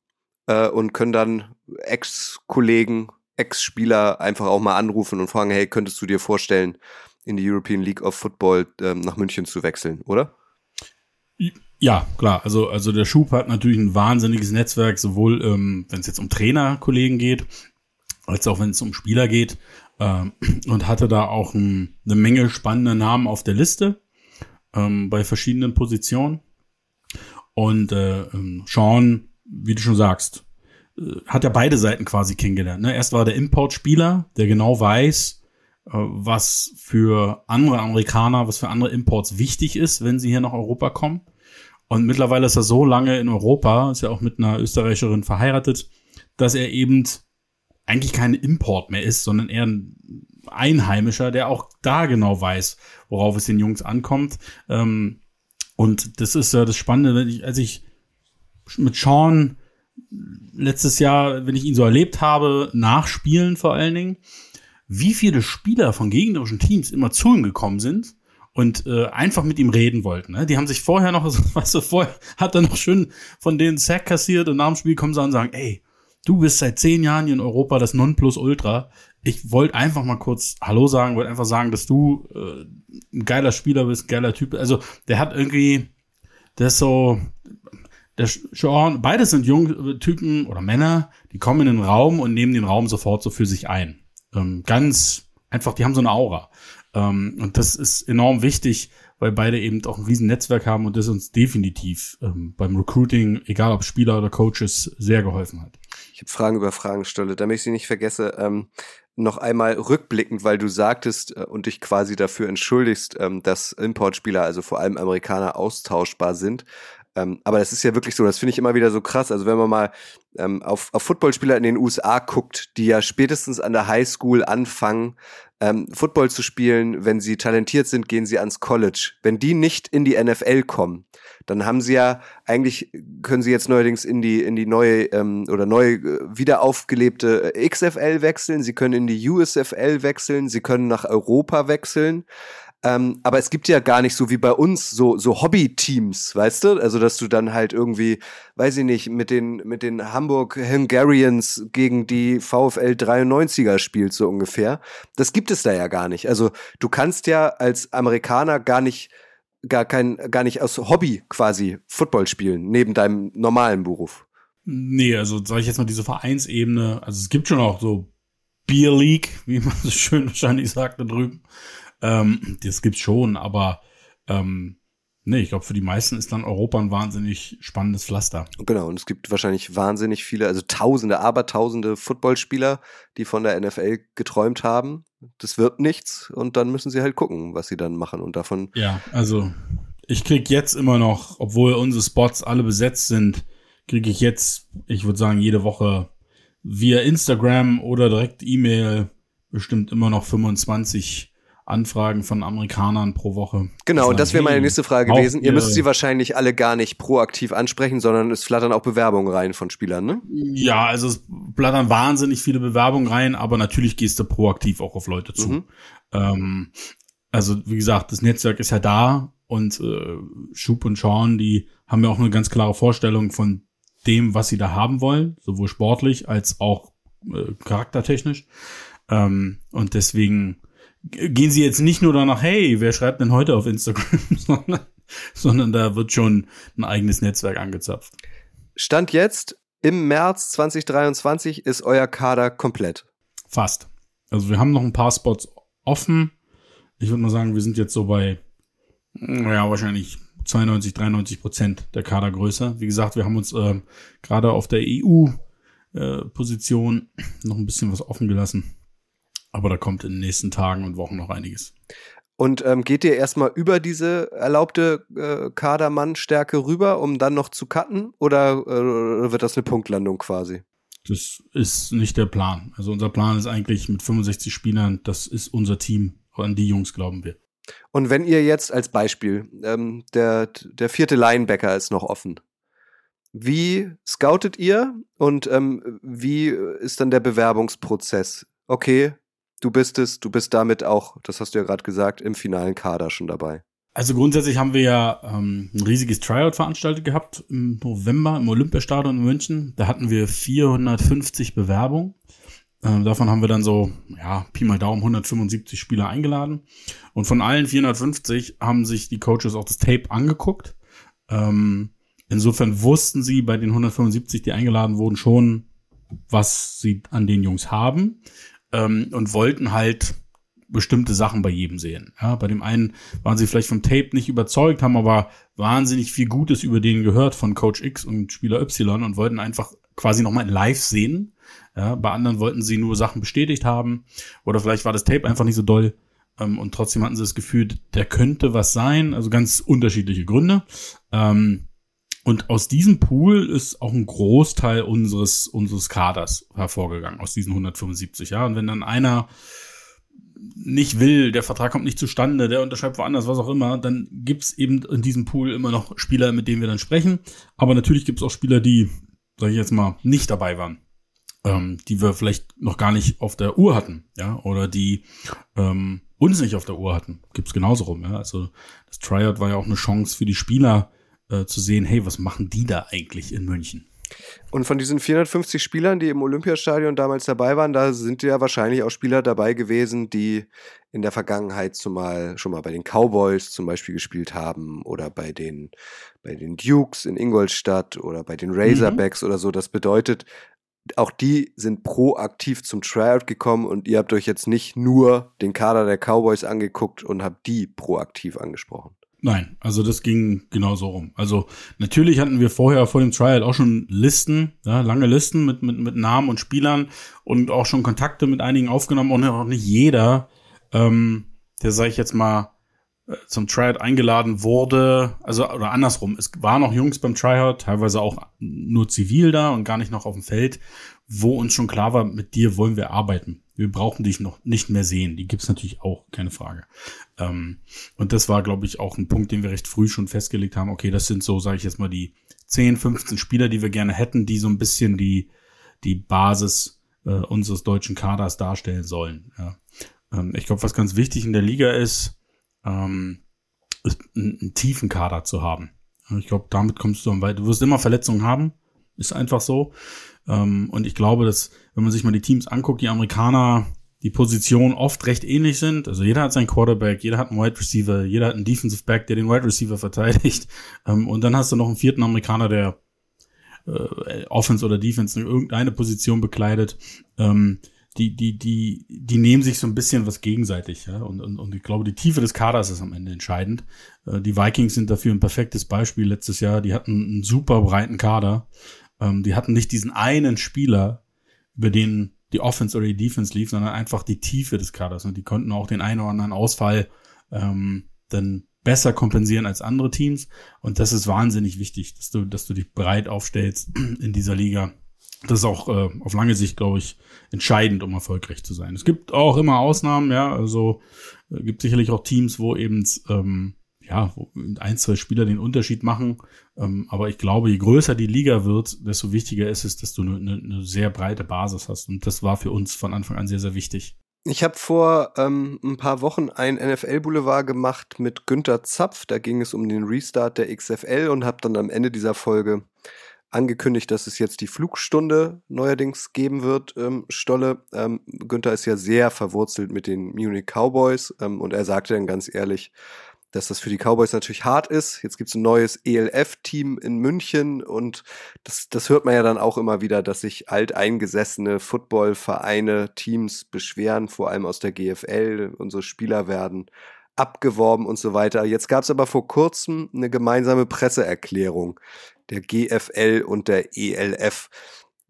äh, und können dann Ex-Kollegen Ex-Spieler einfach auch mal anrufen und fragen, hey, könntest du dir vorstellen, in die European League of Football ähm, nach München zu wechseln, oder? Ja, klar. Also, also der Schub hat natürlich ein wahnsinniges Netzwerk, sowohl ähm, wenn es jetzt um Trainerkollegen geht, als auch wenn es um Spieler geht. Ähm, und hatte da auch ein, eine Menge spannender Namen auf der Liste ähm, bei verschiedenen Positionen. Und äh, ähm, Sean, wie du schon sagst, hat ja beide Seiten quasi kennengelernt. Ne? Erst war der Importspieler, der genau weiß, äh, was für andere Amerikaner, was für andere Imports wichtig ist, wenn sie hier nach Europa kommen. Und mittlerweile ist er so lange in Europa, ist ja auch mit einer Österreicherin verheiratet, dass er eben eigentlich kein Import mehr ist, sondern eher ein Einheimischer, der auch da genau weiß, worauf es den Jungs ankommt. Ähm, und das ist ja das Spannende, als ich mit Sean letztes Jahr, wenn ich ihn so erlebt habe, nachspielen vor allen Dingen, wie viele Spieler von gegnerischen Teams immer zu ihm gekommen sind und äh, einfach mit ihm reden wollten. Ne? Die haben sich vorher noch, weißt du, vorher hat er noch schön von denen Sack kassiert und nach dem Spiel kommen sie und sagen, ey, du bist seit zehn Jahren hier in Europa das Nonplusultra. Ich wollte einfach mal kurz Hallo sagen, wollte einfach sagen, dass du äh, ein geiler Spieler bist, ein geiler Typ. Also der hat irgendwie, der ist so, der Sean, beides sind junge Typen oder Männer, die kommen in den Raum und nehmen den Raum sofort so für sich ein. Ähm, ganz einfach, die haben so eine Aura. Ähm, und das ist enorm wichtig, weil beide eben auch ein riesen Netzwerk haben und das uns definitiv ähm, beim Recruiting, egal ob Spieler oder Coaches, sehr geholfen hat. Ich habe Fragen über Fragen, Stolle, damit ich sie nicht vergesse. Ähm, noch einmal rückblickend, weil du sagtest äh, und dich quasi dafür entschuldigst, ähm, dass Importspieler, also vor allem Amerikaner, austauschbar sind. Ähm, aber das ist ja wirklich so, das finde ich immer wieder so krass. Also wenn man mal ähm, auf, auf Footballspieler in den USA guckt, die ja spätestens an der Highschool anfangen, ähm, Football zu spielen, wenn sie talentiert sind, gehen sie ans College. Wenn die nicht in die NFL kommen, dann haben sie ja eigentlich können sie jetzt neuerdings in die in die neue ähm, oder neu äh, wieder aufgelebte äh, XFL wechseln, sie können in die USFL wechseln, sie können nach Europa wechseln. Ähm, aber es gibt ja gar nicht so wie bei uns so, so Hobby-Teams, weißt du? Also, dass du dann halt irgendwie, weiß ich nicht, mit den, mit den Hamburg Hungarians gegen die VfL 93er spielst, so ungefähr. Das gibt es da ja gar nicht. Also, du kannst ja als Amerikaner gar nicht, gar kein, gar nicht aus Hobby quasi Football spielen, neben deinem normalen Beruf. Nee, also sage ich jetzt mal diese Vereinsebene, also es gibt schon auch so Beer League, wie man so schön wahrscheinlich sagt da drüben. Ähm, das gibt's schon, aber ähm, nee, ich glaube, für die meisten ist dann Europa ein wahnsinnig spannendes Pflaster. Genau, und es gibt wahrscheinlich wahnsinnig viele, also tausende, aber tausende Footballspieler, die von der NFL geträumt haben. Das wird nichts und dann müssen sie halt gucken, was sie dann machen und davon. Ja, also ich krieg jetzt immer noch, obwohl unsere Spots alle besetzt sind, kriege ich jetzt, ich würde sagen, jede Woche via Instagram oder direkt E-Mail bestimmt immer noch 25 Anfragen von Amerikanern pro Woche. Genau, und das wäre meine nächste Frage gewesen. Ihr müsst sie wahrscheinlich alle gar nicht proaktiv ansprechen, sondern es flattern auch Bewerbungen rein von Spielern, ne? Ja, also es flattern wahnsinnig viele Bewerbungen rein, aber natürlich gehst du proaktiv auch auf Leute zu. Mhm. Ähm, also wie gesagt, das Netzwerk ist ja da und äh, Schub und Sean, die haben ja auch eine ganz klare Vorstellung von dem, was sie da haben wollen, sowohl sportlich als auch äh, charaktertechnisch. Ähm, und deswegen gehen sie jetzt nicht nur danach, hey, wer schreibt denn heute auf Instagram, sondern, sondern da wird schon ein eigenes Netzwerk angezapft. Stand jetzt, im März 2023 ist euer Kader komplett. Fast. Also wir haben noch ein paar Spots offen. Ich würde mal sagen, wir sind jetzt so bei, ja, wahrscheinlich 92, 93 Prozent der Kadergröße. Wie gesagt, wir haben uns äh, gerade auf der EU-Position äh, noch ein bisschen was offen gelassen. Aber da kommt in den nächsten Tagen und Wochen noch einiges. Und ähm, geht ihr erstmal über diese erlaubte äh, Kadermannstärke rüber, um dann noch zu cutten? Oder äh, wird das eine Punktlandung quasi? Das ist nicht der Plan. Also unser Plan ist eigentlich mit 65 Spielern, das ist unser Team. An die Jungs glauben wir. Und wenn ihr jetzt als Beispiel, ähm, der, der vierte Linebacker ist noch offen. Wie scoutet ihr und ähm, wie ist dann der Bewerbungsprozess? Okay, du bist es, du bist damit auch, das hast du ja gerade gesagt, im finalen Kader schon dabei. Also grundsätzlich haben wir ja ähm, ein riesiges Tryout veranstaltet gehabt im November im Olympiastadion in München. Da hatten wir 450 Bewerbungen. Ähm, davon haben wir dann so, ja, Pi mal Daumen 175 Spieler eingeladen. Und von allen 450 haben sich die Coaches auch das Tape angeguckt. Ähm, insofern wussten sie bei den 175, die eingeladen wurden, schon, was sie an den Jungs haben ähm, und wollten halt bestimmte Sachen bei jedem sehen. Ja, bei dem einen waren sie vielleicht vom Tape nicht überzeugt, haben aber wahnsinnig viel Gutes über den gehört von Coach X und Spieler Y und wollten einfach quasi nochmal live sehen. Ja, bei anderen wollten sie nur Sachen bestätigt haben oder vielleicht war das Tape einfach nicht so doll ähm, und trotzdem hatten sie das Gefühl, der könnte was sein. Also ganz unterschiedliche Gründe. Ähm, und aus diesem Pool ist auch ein Großteil unseres, unseres Kaders hervorgegangen, aus diesen 175, ja. Und wenn dann einer nicht will, der Vertrag kommt nicht zustande, der unterschreibt woanders, was auch immer, dann gibt's eben in diesem Pool immer noch Spieler, mit denen wir dann sprechen. Aber natürlich gibt's auch Spieler, die, sag ich jetzt mal, nicht dabei waren. Ähm, die wir vielleicht noch gar nicht auf der Uhr hatten, ja, oder die ähm, uns nicht auf der Uhr hatten. Gibt's genauso rum, ja. Also das Tryout war ja auch eine Chance für die Spieler, äh, zu sehen, hey, was machen die da eigentlich in München? Und von diesen 450 Spielern, die im Olympiastadion damals dabei waren, da sind ja wahrscheinlich auch Spieler dabei gewesen, die in der Vergangenheit zumal schon mal bei den Cowboys zum Beispiel gespielt haben oder bei den, bei den Dukes in Ingolstadt oder bei den Razorbacks mhm. oder so. Das bedeutet, auch die sind proaktiv zum Tryout gekommen und ihr habt euch jetzt nicht nur den Kader der Cowboys angeguckt und habt die proaktiv angesprochen. Nein, also das ging genauso rum. Also natürlich hatten wir vorher vor dem Trial auch schon Listen, ja, lange Listen mit, mit, mit Namen und Spielern und auch schon Kontakte mit einigen aufgenommen und auch nicht jeder, ähm, der sage ich jetzt mal äh, zum Tryout eingeladen wurde, also oder andersrum, es waren noch Jungs beim Tryout, teilweise auch nur zivil da und gar nicht noch auf dem Feld, wo uns schon klar war, mit dir wollen wir arbeiten. Wir brauchen dich noch nicht mehr sehen. Die gibt's natürlich auch, keine Frage. Ähm, und das war, glaube ich, auch ein Punkt, den wir recht früh schon festgelegt haben. Okay, das sind so, sage ich jetzt mal, die 10, 15 Spieler, die wir gerne hätten, die so ein bisschen die, die Basis äh, unseres deutschen Kaders darstellen sollen. Ja. Ähm, ich glaube, was ganz wichtig in der Liga ist, ähm, ist einen, einen tiefen Kader zu haben. Ich glaube, damit kommst du am weit. Du wirst immer Verletzungen haben, ist einfach so. Ähm, und ich glaube, dass, wenn man sich mal die Teams anguckt, die Amerikaner, die Positionen oft recht ähnlich sind. Also jeder hat seinen Quarterback, jeder hat einen Wide Receiver, jeder hat einen Defensive Back, der den Wide Receiver verteidigt. Ähm, und dann hast du noch einen vierten Amerikaner, der äh, Offense oder Defense in irgendeine Position bekleidet. Ähm, die, die, die, die nehmen sich so ein bisschen was gegenseitig, ja. Und, und, und ich glaube, die Tiefe des Kaders ist am Ende entscheidend. Äh, die Vikings sind dafür ein perfektes Beispiel letztes Jahr. Die hatten einen super breiten Kader. Ähm, die hatten nicht diesen einen Spieler, über den die Offense oder die Defense lief, sondern einfach die Tiefe des Kaders. Und die konnten auch den einen oder anderen Ausfall ähm, dann besser kompensieren als andere Teams. Und das ist wahnsinnig wichtig, dass du, dass du dich breit aufstellst in dieser Liga. Das ist auch äh, auf lange Sicht, glaube ich, entscheidend, um erfolgreich zu sein. Es gibt auch immer Ausnahmen, ja, also äh, gibt sicherlich auch Teams, wo eben ähm, ja, ein, zwei Spieler den Unterschied machen. Ähm, aber ich glaube, je größer die Liga wird, desto wichtiger ist es, dass du eine, eine sehr breite Basis hast. Und das war für uns von Anfang an sehr, sehr wichtig. Ich habe vor ähm, ein paar Wochen ein NFL-Boulevard gemacht mit Günter Zapf. Da ging es um den Restart der XFL und habe dann am Ende dieser Folge angekündigt, dass es jetzt die Flugstunde neuerdings geben wird, ähm, Stolle. Ähm, Günther ist ja sehr verwurzelt mit den Munich Cowboys ähm, und er sagte dann ganz ehrlich, dass das für die Cowboys natürlich hart ist. Jetzt gibt's ein neues ELF-Team in München und das, das hört man ja dann auch immer wieder, dass sich alteingesessene Footballvereine, Teams beschweren, vor allem aus der GFL. Unsere Spieler werden abgeworben und so weiter. Jetzt gab's aber vor kurzem eine gemeinsame Presseerklärung der GFL und der ELF.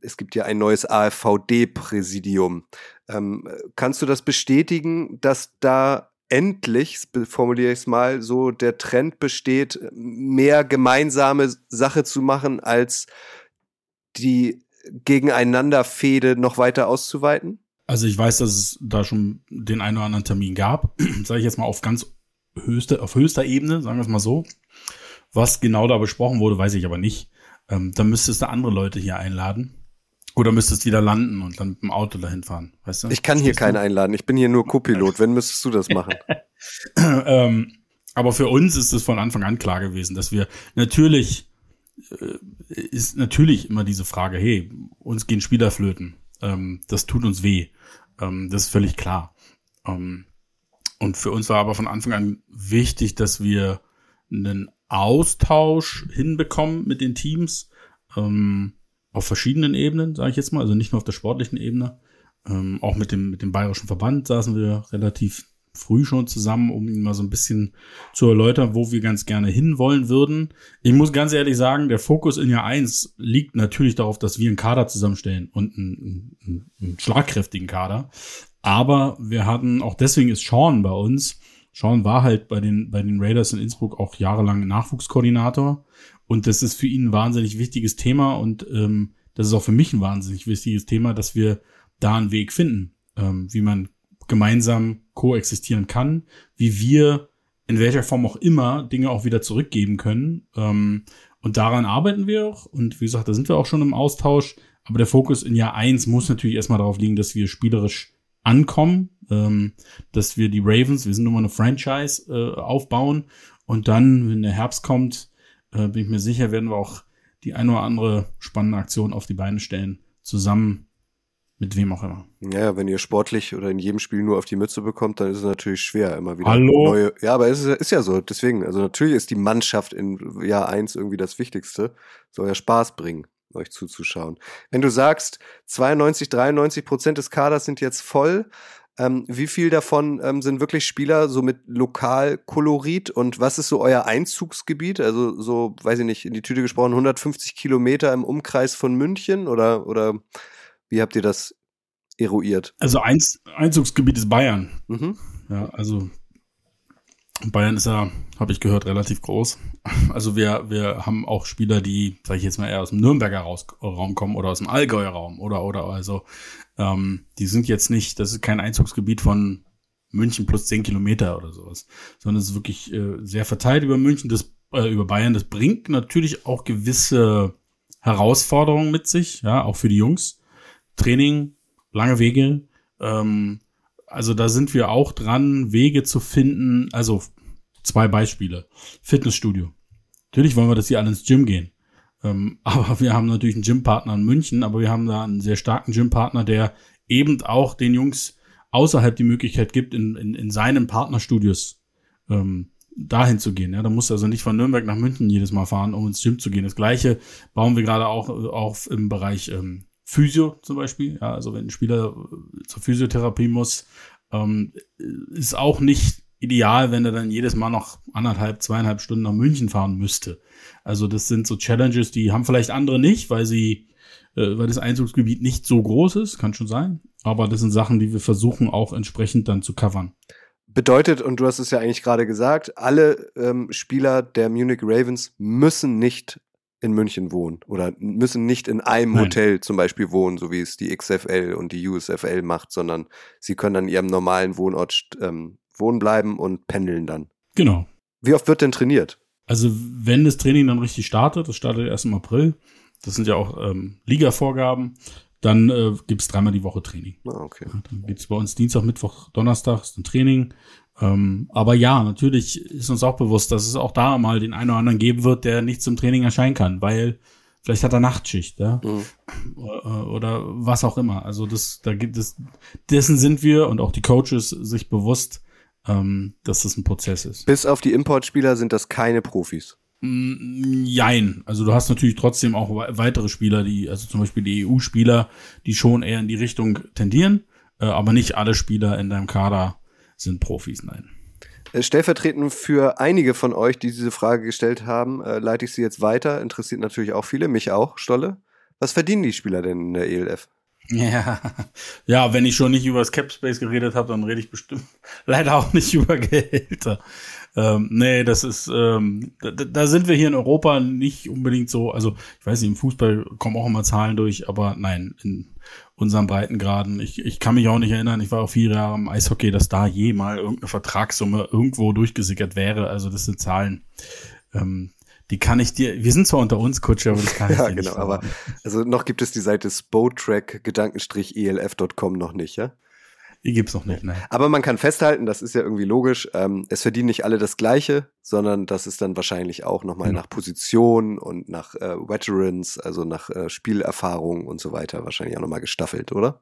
Es gibt ja ein neues AfVD-Präsidium. Ähm, kannst du das bestätigen, dass da endlich, formuliere ich es mal, so der Trend besteht, mehr gemeinsame Sache zu machen, als die Gegeneinanderfehde noch weiter auszuweiten? Also ich weiß, dass es da schon den einen oder anderen Termin gab, sage ich jetzt mal auf ganz höchster, auf höchster Ebene, sagen wir es mal so. Was genau da besprochen wurde, weiß ich aber nicht. Ähm, da müsstest du andere Leute hier einladen. Oder müsstest wieder landen und dann mit dem Auto dahin fahren, weißt du? Ich kann hier keinen einladen. Ich bin hier nur Co-Pilot. Wenn müsstest du das machen? ähm, aber für uns ist es von Anfang an klar gewesen, dass wir natürlich äh, ist natürlich immer diese Frage, hey, uns gehen Spieler flöten. Ähm, das tut uns weh. Ähm, das ist völlig klar. Ähm, und für uns war aber von Anfang an wichtig, dass wir einen Austausch hinbekommen mit den Teams. Ähm, auf verschiedenen Ebenen, sage ich jetzt mal, also nicht nur auf der sportlichen Ebene. Ähm, auch mit dem, mit dem bayerischen Verband saßen wir relativ früh schon zusammen, um ihn mal so ein bisschen zu erläutern, wo wir ganz gerne hinwollen würden. Ich muss ganz ehrlich sagen, der Fokus in Jahr eins liegt natürlich darauf, dass wir einen Kader zusammenstellen und einen, einen, einen schlagkräftigen Kader. Aber wir hatten, auch deswegen ist Sean bei uns, Sean war halt bei den, bei den Raiders in Innsbruck auch jahrelang Nachwuchskoordinator und das ist für ihn ein wahnsinnig wichtiges Thema und ähm, das ist auch für mich ein wahnsinnig wichtiges Thema, dass wir da einen Weg finden, ähm, wie man gemeinsam koexistieren kann, wie wir in welcher Form auch immer Dinge auch wieder zurückgeben können. Ähm, und daran arbeiten wir auch. Und wie gesagt, da sind wir auch schon im Austausch. Aber der Fokus in Jahr eins muss natürlich erstmal darauf liegen, dass wir spielerisch ankommen, ähm, dass wir die Ravens, wir sind nun mal eine Franchise, äh, aufbauen. Und dann, wenn der Herbst kommt, äh, bin ich mir sicher, werden wir auch die eine oder andere spannende Aktion auf die Beine stellen, zusammen mit wem auch immer. Ja, wenn ihr sportlich oder in jedem Spiel nur auf die Mütze bekommt, dann ist es natürlich schwer, immer wieder Hallo? neue. Ja, aber es ist, ist ja so. Deswegen, also natürlich ist die Mannschaft in Jahr eins irgendwie das Wichtigste. Soll ja Spaß bringen, euch zuzuschauen. Wenn du sagst, 92, 93 Prozent des Kaders sind jetzt voll, ähm, wie viel davon ähm, sind wirklich Spieler so mit Lokalkolorit und was ist so euer Einzugsgebiet? Also so, weiß ich nicht, in die Tüte gesprochen, 150 Kilometer im Umkreis von München oder, oder wie habt ihr das eruiert? Also Einz Einzugsgebiet ist Bayern. Mhm. Ja, also Bayern ist ja, habe ich gehört, relativ groß. Also wir, wir haben auch Spieler, die, sage ich jetzt mal, eher aus dem Nürnberger Raus Raum kommen oder aus dem Allgäuer Raum oder oder also ähm, die sind jetzt nicht, das ist kein Einzugsgebiet von München plus zehn Kilometer oder sowas, sondern es ist wirklich äh, sehr verteilt über München, das äh, über Bayern. Das bringt natürlich auch gewisse Herausforderungen mit sich, ja, auch für die Jungs. Training, lange Wege. Ähm, also da sind wir auch dran, Wege zu finden. Also zwei Beispiele. Fitnessstudio. Natürlich wollen wir, dass die alle ins Gym gehen. Ähm, aber wir haben natürlich einen Gympartner in München, aber wir haben da einen sehr starken Gympartner, der eben auch den Jungs außerhalb die Möglichkeit gibt, in, in, in seinen Partnerstudios ähm, dahin zu gehen. Ja, da musst du also nicht von Nürnberg nach München jedes Mal fahren, um ins Gym zu gehen. Das gleiche bauen wir gerade auch, auch im Bereich ähm, Physio zum Beispiel. Ja, also wenn ein Spieler zur Physiotherapie muss, ähm, ist auch nicht ideal, wenn er dann jedes Mal noch anderthalb, zweieinhalb Stunden nach München fahren müsste. Also das sind so Challenges, die haben vielleicht andere nicht, weil sie, äh, weil das Einzugsgebiet nicht so groß ist, kann schon sein. Aber das sind Sachen, die wir versuchen auch entsprechend dann zu covern. Bedeutet, und du hast es ja eigentlich gerade gesagt, alle ähm, Spieler der Munich Ravens müssen nicht in München wohnen oder müssen nicht in einem Nein. Hotel zum Beispiel wohnen, so wie es die XFL und die USFL macht, sondern sie können an ihrem normalen Wohnort ähm, wohnen bleiben und pendeln dann. Genau. Wie oft wird denn trainiert? Also wenn das Training dann richtig startet, das startet erst im April, das sind ja auch ähm, Liga-Vorgaben, dann äh, gibt es dreimal die Woche Training. Ah, okay. Ja, dann gibt es bei uns Dienstag, Mittwoch, Donnerstag ist ein Training. Ähm, aber ja, natürlich ist uns auch bewusst, dass es auch da mal den einen oder anderen geben wird, der nicht zum Training erscheinen kann, weil vielleicht hat er Nachtschicht, ja. Mhm. Oder, oder was auch immer. Also das, da gibt es, dessen sind wir und auch die Coaches sich bewusst, ähm, dass das ein Prozess ist. Bis auf die Importspieler sind das keine Profis. Mm, jein. Also du hast natürlich trotzdem auch weitere Spieler, die, also zum Beispiel die EU-Spieler, die schon eher in die Richtung tendieren, äh, aber nicht alle Spieler in deinem Kader sind Profis, nein. Äh, stellvertretend für einige von euch, die diese Frage gestellt haben, äh, leite ich sie jetzt weiter. Interessiert natürlich auch viele, mich auch, Stolle. Was verdienen die Spieler denn in der ELF? Ja, ja, wenn ich schon nicht über das Cap Space geredet habe, dann rede ich bestimmt leider auch nicht über Gehälter. Ähm, nee, das ist, ähm, da, da sind wir hier in Europa nicht unbedingt so, also ich weiß nicht, im Fußball kommen auch immer Zahlen durch, aber nein, in unseren Breitengraden, ich, ich kann mich auch nicht erinnern, ich war auch vier Jahre im Eishockey, dass da je mal irgendeine Vertragssumme irgendwo durchgesickert wäre. Also das sind Zahlen, ähm, die kann ich dir, wir sind zwar unter uns, Kutscher, aber das kann ich ja, dir genau, nicht aber also noch gibt es die Seite spotrack-elf.com noch nicht, ja? Die gibt's noch nicht, nein. Aber man kann festhalten, das ist ja irgendwie logisch, ähm, es verdienen nicht alle das Gleiche, sondern das ist dann wahrscheinlich auch nochmal mhm. nach Position und nach äh, Veterans, also nach äh, Spielerfahrung und so weiter wahrscheinlich auch nochmal gestaffelt, oder?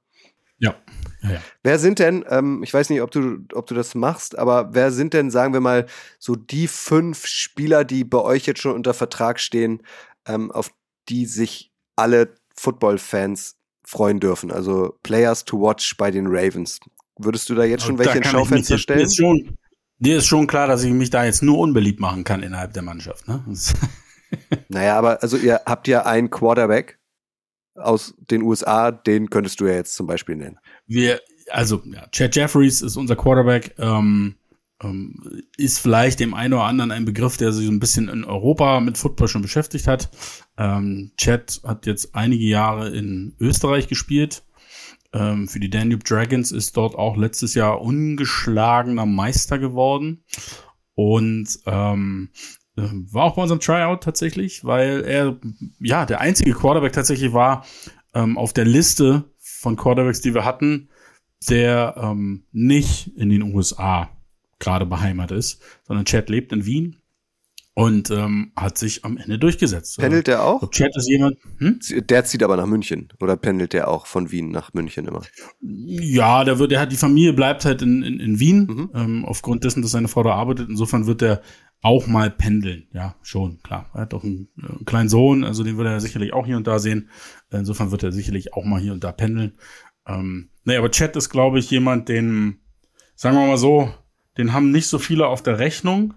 Ja. ja, ja. Wer sind denn, ähm, ich weiß nicht, ob du, ob du das machst, aber wer sind denn, sagen wir mal, so die fünf Spieler, die bei euch jetzt schon unter Vertrag stehen, ähm, auf die sich alle Football-Fans freuen dürfen? Also Players to watch bei den Ravens. Würdest du da jetzt schon welche ins Schaufenster stellen? Dir ist, schon, dir ist schon klar, dass ich mich da jetzt nur unbeliebt machen kann innerhalb der Mannschaft. Ne? naja, aber also ihr habt ja einen Quarterback aus den USA, den könntest du ja jetzt zum Beispiel nennen. Wir, also ja, Chad Jeffries ist unser Quarterback. Ähm, ähm, ist vielleicht dem einen oder anderen ein Begriff, der sich so ein bisschen in Europa mit Football schon beschäftigt hat. Ähm, Chad hat jetzt einige Jahre in Österreich gespielt ähm, für die Danube Dragons ist dort auch letztes Jahr ungeschlagener Meister geworden. Und ähm, äh, war auch bei unserem Tryout tatsächlich, weil er ja der einzige Quarterback tatsächlich war ähm, auf der Liste von Quarterbacks, die wir hatten, der ähm, nicht in den USA gerade beheimatet ist, sondern Chad lebt in Wien und ähm, hat sich am Ende durchgesetzt. Pendelt der auch? Chat ist jemand. Hm? Der zieht aber nach München oder pendelt der auch von Wien nach München immer? Ja, der wird, der hat die Familie bleibt halt in, in, in Wien mhm. ähm, aufgrund dessen, dass seine Frau da arbeitet. Insofern wird er auch mal pendeln. Ja, schon klar. Er hat doch einen, einen kleinen Sohn, also den wird er sicherlich auch hier und da sehen. Insofern wird er sicherlich auch mal hier und da pendeln. Ähm, nee, aber Chat ist, glaube ich, jemand, den, sagen wir mal so, den haben nicht so viele auf der Rechnung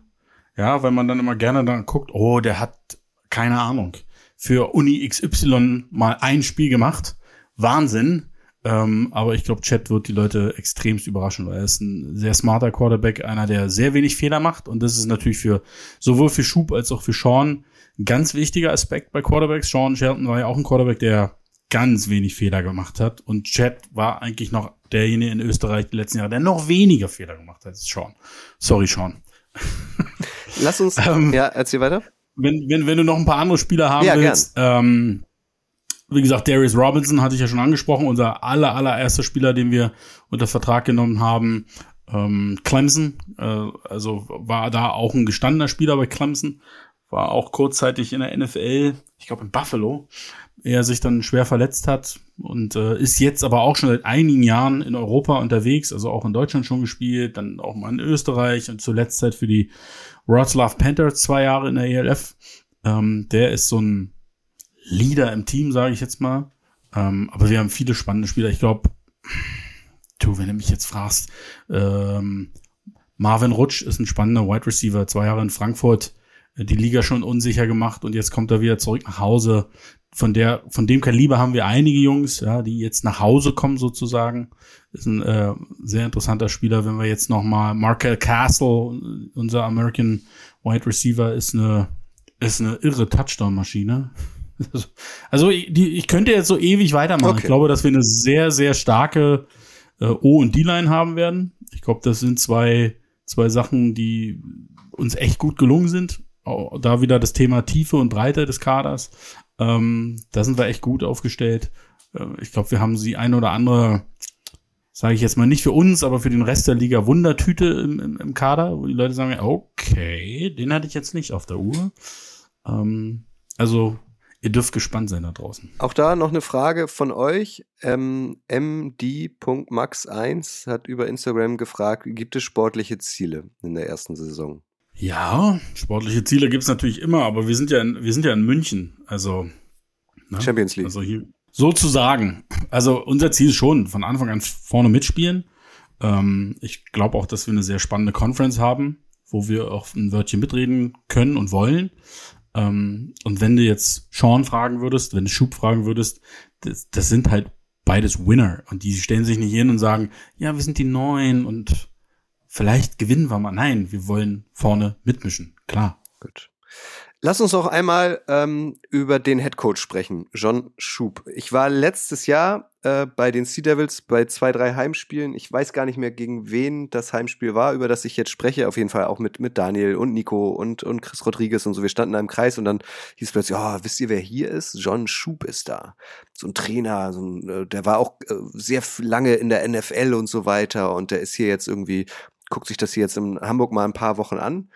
ja, weil man dann immer gerne dann guckt, oh, der hat keine Ahnung für Uni XY mal ein Spiel gemacht. Wahnsinn. Ähm, aber ich glaube, Chat wird die Leute extremst überraschen, weil er ist ein sehr smarter Quarterback, einer, der sehr wenig Fehler macht. Und das ist natürlich für sowohl für Schub als auch für Sean ein ganz wichtiger Aspekt bei Quarterbacks. Sean Shelton war ja auch ein Quarterback, der ganz wenig Fehler gemacht hat. Und Chat war eigentlich noch derjenige in Österreich die letzten Jahre, der noch weniger Fehler gemacht hat als Sean. Sorry, Sean. Lass uns, ähm, ja, erzähl weiter. Wenn, wenn, wenn du noch ein paar andere Spieler haben ja, willst, ähm, wie gesagt, Darius Robinson hatte ich ja schon angesprochen, unser aller, allererster Spieler, den wir unter Vertrag genommen haben. Ähm, Clemson, äh, also war da auch ein gestandener Spieler bei Clemson, war auch kurzzeitig in der NFL, ich glaube in Buffalo, er sich dann schwer verletzt hat und äh, ist jetzt aber auch schon seit einigen Jahren in Europa unterwegs, also auch in Deutschland schon gespielt, dann auch mal in Österreich und zuletzt halt für die Wroclaw Panthers zwei Jahre in der ELF. Ähm, der ist so ein Leader im Team, sage ich jetzt mal. Ähm, aber wir haben viele spannende Spieler. Ich glaube, du, wenn du mich jetzt fragst, ähm, Marvin Rutsch ist ein spannender Wide Receiver, zwei Jahre in Frankfurt, äh, die Liga schon unsicher gemacht und jetzt kommt er wieder zurück nach Hause. Von der, von dem Kaliber haben wir einige Jungs, ja, die jetzt nach Hause kommen sozusagen. Ist ein äh, sehr interessanter Spieler. Wenn wir jetzt noch mal Markel Castle, unser American Wide Receiver, ist eine ist eine irre Touchdown-Maschine. Also die, ich könnte jetzt so ewig weitermachen. Okay. Ich glaube, dass wir eine sehr, sehr starke äh, O- und D-Line haben werden. Ich glaube, das sind zwei, zwei Sachen, die uns echt gut gelungen sind. Auch da wieder das Thema Tiefe und Breite des Kaders. Ähm, da sind wir echt gut aufgestellt. Äh, ich glaube, wir haben sie ein oder andere, sage ich jetzt mal nicht für uns, aber für den Rest der Liga Wundertüte im, im, im Kader, wo die Leute sagen, okay, den hatte ich jetzt nicht auf der Uhr. Ähm, also Ihr dürft gespannt sein da draußen. Auch da noch eine Frage von euch. Ähm, md.max1 hat über Instagram gefragt, gibt es sportliche Ziele in der ersten Saison? Ja, sportliche Ziele gibt es natürlich immer, aber wir sind ja in, wir sind ja in München. Also ne? Champions League. Also hier, sozusagen. Also unser Ziel ist schon, von Anfang an vorne mitspielen. Ähm, ich glaube auch, dass wir eine sehr spannende Conference haben, wo wir auch ein Wörtchen mitreden können und wollen. Ähm, und wenn du jetzt Sean fragen würdest, wenn du Schub fragen würdest, das, das sind halt beides Winner. Und die stellen sich nicht hin und sagen, ja, wir sind die Neuen und vielleicht gewinnen wir mal. Nein, wir wollen vorne mitmischen. Klar. Gut. Lass uns auch einmal ähm, über den Head Coach sprechen, John Schub. Ich war letztes Jahr äh, bei den Sea Devils bei zwei, drei Heimspielen. Ich weiß gar nicht mehr, gegen wen das Heimspiel war, über das ich jetzt spreche. Auf jeden Fall auch mit, mit Daniel und Nico und, und Chris Rodriguez und so. Wir standen da im Kreis und dann hieß plötzlich, oh, wisst ihr, wer hier ist? John Schub ist da. So ein Trainer, so ein, äh, der war auch äh, sehr lange in der NFL und so weiter und der ist hier jetzt irgendwie, guckt sich das hier jetzt in Hamburg mal ein paar Wochen an.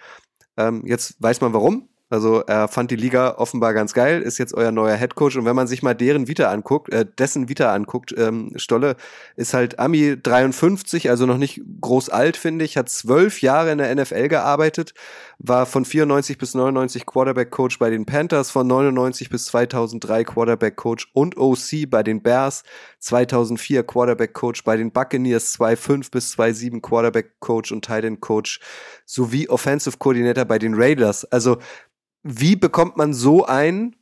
Ähm, jetzt weiß man warum also er fand die Liga offenbar ganz geil, ist jetzt euer neuer Headcoach. Und wenn man sich mal deren Vita anguckt, äh, dessen Vita anguckt, ähm, Stolle ist halt Ami 53, also noch nicht groß alt, finde ich, hat zwölf Jahre in der NFL gearbeitet, war von 94 bis 99 Quarterback-Coach bei den Panthers, von 99 bis 2003 Quarterback-Coach und OC bei den Bears, 2004 Quarterback-Coach bei den Buccaneers, 2005 bis 2007 Quarterback-Coach und Tight End-Coach sowie Offensive Coordinator bei den Raiders. Also wie bekommt man so einen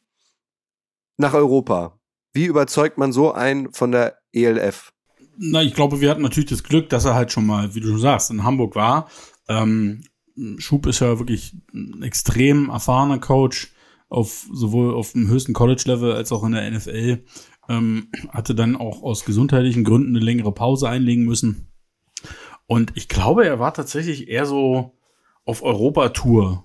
nach Europa? Wie überzeugt man so einen von der ELF? Na, ich glaube, wir hatten natürlich das Glück, dass er halt schon mal, wie du schon sagst, in Hamburg war. Ähm, Schub ist ja wirklich ein extrem erfahrener Coach, auf, sowohl auf dem höchsten College-Level als auch in der NFL. Ähm, hatte dann auch aus gesundheitlichen Gründen eine längere Pause einlegen müssen. Und ich glaube, er war tatsächlich eher so auf Europa-Tour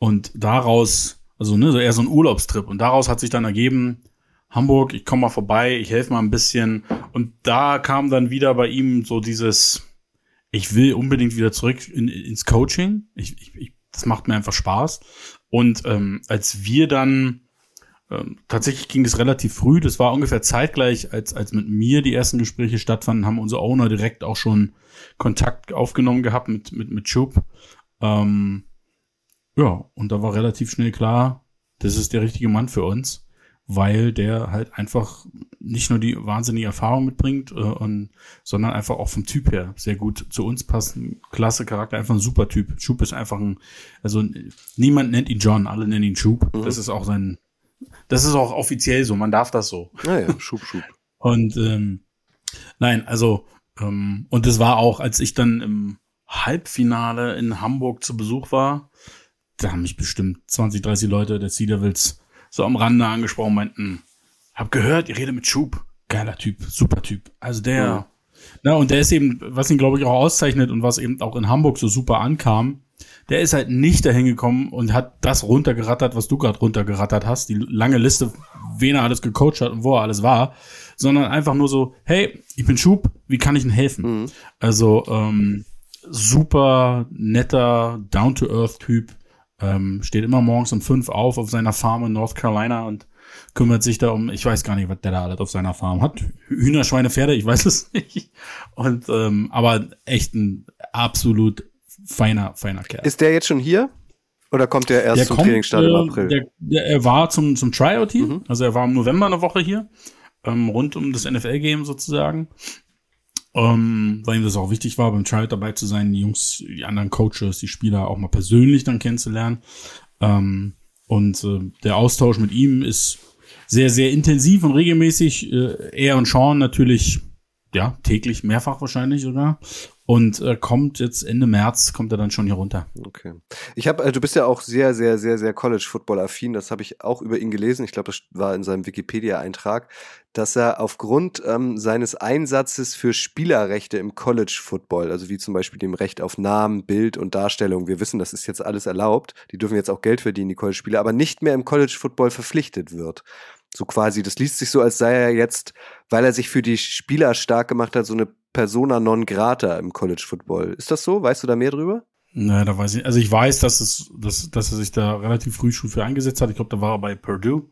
und daraus, also ne, so eher so ein Urlaubstrip. Und daraus hat sich dann ergeben, Hamburg, ich komme mal vorbei, ich helfe mal ein bisschen. Und da kam dann wieder bei ihm so dieses, ich will unbedingt wieder zurück in, ins Coaching. Ich, ich, ich, das macht mir einfach Spaß. Und ähm, als wir dann ähm, tatsächlich ging es relativ früh, das war ungefähr zeitgleich, als, als mit mir die ersten Gespräche stattfanden, haben unsere Owner direkt auch schon Kontakt aufgenommen gehabt mit, mit, mit Schub. Ähm, ja, und da war relativ schnell klar, das ist der richtige Mann für uns, weil der halt einfach nicht nur die wahnsinnige Erfahrung mitbringt, äh, und, sondern einfach auch vom Typ her sehr gut zu uns passt. Ein klasse Charakter, einfach ein super Typ. Schub ist einfach ein, also niemand nennt ihn John, alle nennen ihn Schub. Mhm. Das ist auch sein, das ist auch offiziell so, man darf das so. Naja, Schub, Schub. Und ähm, Nein, also, ähm, und das war auch, als ich dann im Halbfinale in Hamburg zu Besuch war, da haben mich bestimmt 20, 30 Leute der Sea Devils so am Rande angesprochen, meinten, hab gehört, ihr redet mit Schub. Geiler Typ, super Typ. Also der, ja. na, und der ist eben, was ihn, glaube ich, auch auszeichnet und was eben auch in Hamburg so super ankam, der ist halt nicht dahin gekommen und hat das runtergerattert, was du gerade runtergerattert hast, die lange Liste, wen er alles gecoacht hat und wo er alles war, sondern einfach nur so, hey, ich bin Schub, wie kann ich Ihnen helfen? Mhm. Also ähm, super netter, down-to-earth-Typ, ähm, steht immer morgens um fünf auf auf seiner Farm in North Carolina und kümmert sich da um, ich weiß gar nicht, was der da alles auf seiner Farm hat. Hühner, Schweine, Pferde, ich weiß es nicht. Und ähm, aber echt ein absolut feiner, feiner Kerl. Ist der jetzt schon hier? Oder kommt der erst der zum kommt, Trainingsstart im April? Der, der, er war zum, zum Tryout hier, mhm. also er war im November eine Woche hier, ähm, rund um das NFL-Game sozusagen. Ähm, weil ihm das auch wichtig war, beim Tryout dabei zu sein, die Jungs, die anderen Coaches, die Spieler auch mal persönlich dann kennenzulernen. Ähm, und äh, der Austausch mit ihm ist sehr, sehr intensiv und regelmäßig. Äh, er und Sean natürlich, ja, täglich, mehrfach wahrscheinlich sogar. Und äh, kommt jetzt Ende März, kommt er dann schon hier runter. Okay. Ich habe, äh, du bist ja auch sehr, sehr, sehr, sehr College-Football-affin. Das habe ich auch über ihn gelesen. Ich glaube, das war in seinem Wikipedia-Eintrag, dass er aufgrund ähm, seines Einsatzes für Spielerrechte im College-Football, also wie zum Beispiel dem Recht auf Namen, Bild und Darstellung, wir wissen, das ist jetzt alles erlaubt. Die dürfen jetzt auch Geld verdienen, die College-Spieler, aber nicht mehr im College-Football verpflichtet wird. So quasi, das liest sich so, als sei er jetzt, weil er sich für die Spieler stark gemacht hat, so eine Persona non grata im College Football. Ist das so? Weißt du da mehr drüber? Naja, da weiß ich, also ich weiß, dass es, dass, dass er sich da relativ früh schon für eingesetzt hat. Ich glaube, da war er bei Purdue.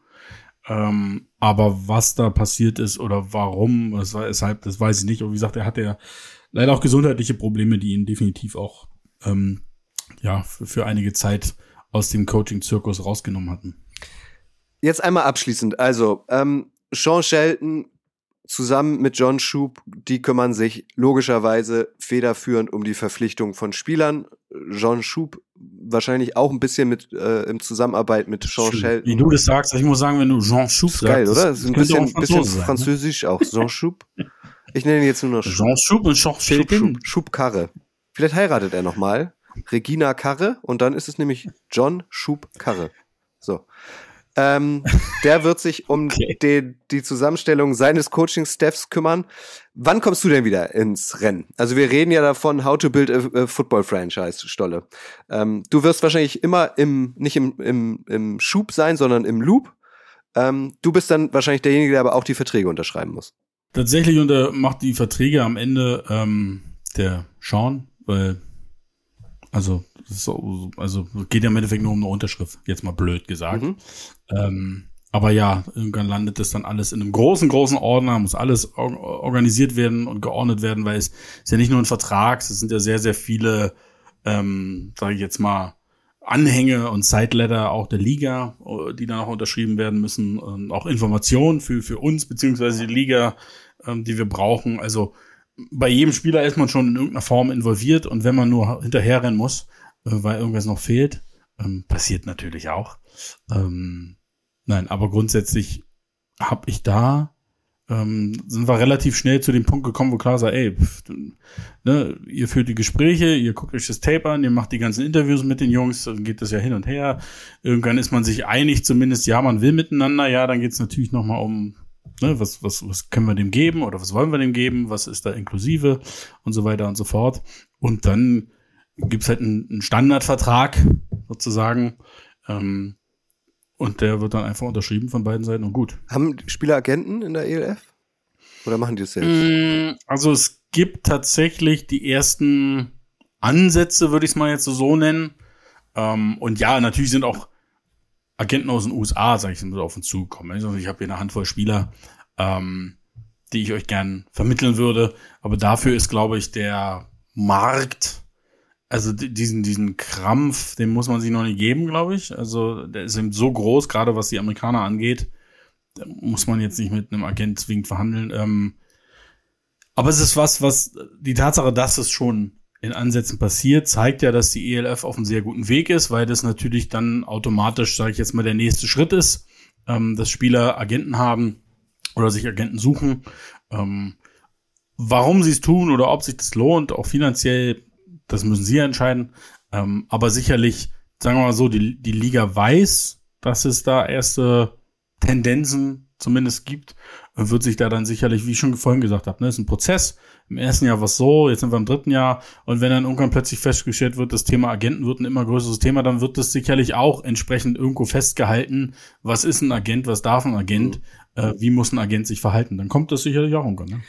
Ähm, aber was da passiert ist oder warum, das war deshalb, das weiß ich nicht. Und wie gesagt, er hatte ja leider auch gesundheitliche Probleme, die ihn definitiv auch ähm, ja für, für einige Zeit aus dem Coaching-Zirkus rausgenommen hatten. Jetzt einmal abschließend. Also, ähm, Sean Shelton zusammen mit John Schub, die kümmern sich logischerweise federführend um die Verpflichtung von Spielern. John Schub wahrscheinlich auch ein bisschen mit äh, im Zusammenarbeit mit Sean Shelton. Wie du das sagst, ich muss sagen, wenn du Jean Schub sagst. Geil, oder? Das ist ein bisschen, bisschen sein, ne? französisch ne? auch. Jean Schub. Ich nenne ihn jetzt nur noch Schub. Jean Schub und Jean Shelton. Schub, Schub Karre. Vielleicht heiratet er noch mal. Regina Karre und dann ist es nämlich John Schub Karre. So. Ähm, der wird sich um okay. die, die Zusammenstellung seines Coaching-Staffs kümmern. Wann kommst du denn wieder ins Rennen? Also wir reden ja davon, how to build a, a football franchise, Stolle. Ähm, du wirst wahrscheinlich immer im, nicht im, im, im Schub sein, sondern im Loop. Ähm, du bist dann wahrscheinlich derjenige, der aber auch die Verträge unterschreiben muss. Tatsächlich unter, macht die Verträge am Ende ähm, der Sean, weil also, so, also geht ja im Endeffekt nur um eine Unterschrift, jetzt mal blöd gesagt. Mhm. Ähm, aber ja, irgendwann landet das dann alles in einem großen, großen Ordner, muss alles organisiert werden und geordnet werden, weil es ist ja nicht nur ein Vertrag, es sind ja sehr, sehr viele, ähm, sage ich jetzt mal, Anhänge und Sideletter auch der Liga, die dann auch unterschrieben werden müssen, und auch Informationen für, für uns, beziehungsweise die Liga, ähm, die wir brauchen. Also bei jedem Spieler ist man schon in irgendeiner Form involviert und wenn man nur hinterherrennen muss, äh, weil irgendwas noch fehlt, ähm, passiert natürlich auch. Ähm, nein, aber grundsätzlich habe ich da ähm, sind wir relativ schnell zu dem Punkt gekommen, wo klar sei, ey, pff, ne, ihr führt die Gespräche, ihr guckt euch das Tape an, ihr macht die ganzen Interviews mit den Jungs, dann geht das ja hin und her. Irgendwann ist man sich einig, zumindest, ja, man will miteinander, ja, dann geht's natürlich nochmal um Ne, was, was, was können wir dem geben oder was wollen wir dem geben? Was ist da inklusive und so weiter und so fort. Und dann gibt's halt einen, einen Standardvertrag sozusagen. Ähm, und der wird dann einfach unterschrieben von beiden Seiten und gut. Haben Spieler Agenten in der ELF? Oder machen die das selbst? Mm, also es gibt tatsächlich die ersten Ansätze, würde ich es mal jetzt so nennen. Ähm, und ja, natürlich sind auch Agenten aus den USA, sage ich, sind auf uns zugekommen. Also ich habe hier eine Handvoll Spieler, ähm, die ich euch gern vermitteln würde. Aber dafür ist, glaube ich, der Markt, also diesen, diesen Krampf, den muss man sich noch nicht geben, glaube ich. Also der ist eben so groß, gerade was die Amerikaner angeht. Da muss man jetzt nicht mit einem Agent zwingend verhandeln. Ähm, aber es ist was, was die Tatsache, dass es schon in Ansätzen passiert, zeigt ja, dass die ELF auf einem sehr guten Weg ist, weil das natürlich dann automatisch, sage ich jetzt mal, der nächste Schritt ist, ähm, dass Spieler Agenten haben oder sich Agenten suchen. Ähm, warum sie es tun oder ob sich das lohnt, auch finanziell, das müssen sie entscheiden. Ähm, aber sicherlich, sagen wir mal so, die, die Liga weiß, dass es da erste Tendenzen zumindest gibt, wird sich da dann sicherlich, wie ich schon vorhin gesagt habe, ne, ist ein Prozess. Im ersten Jahr war es so, jetzt sind wir im dritten Jahr und wenn dann irgendwann plötzlich festgestellt wird, das Thema Agenten wird ein immer größeres Thema, dann wird das sicherlich auch entsprechend irgendwo festgehalten, was ist ein Agent, was darf ein Agent, mhm. äh, wie muss ein Agent sich verhalten. Dann kommt das sicherlich auch irgendwann. Ne?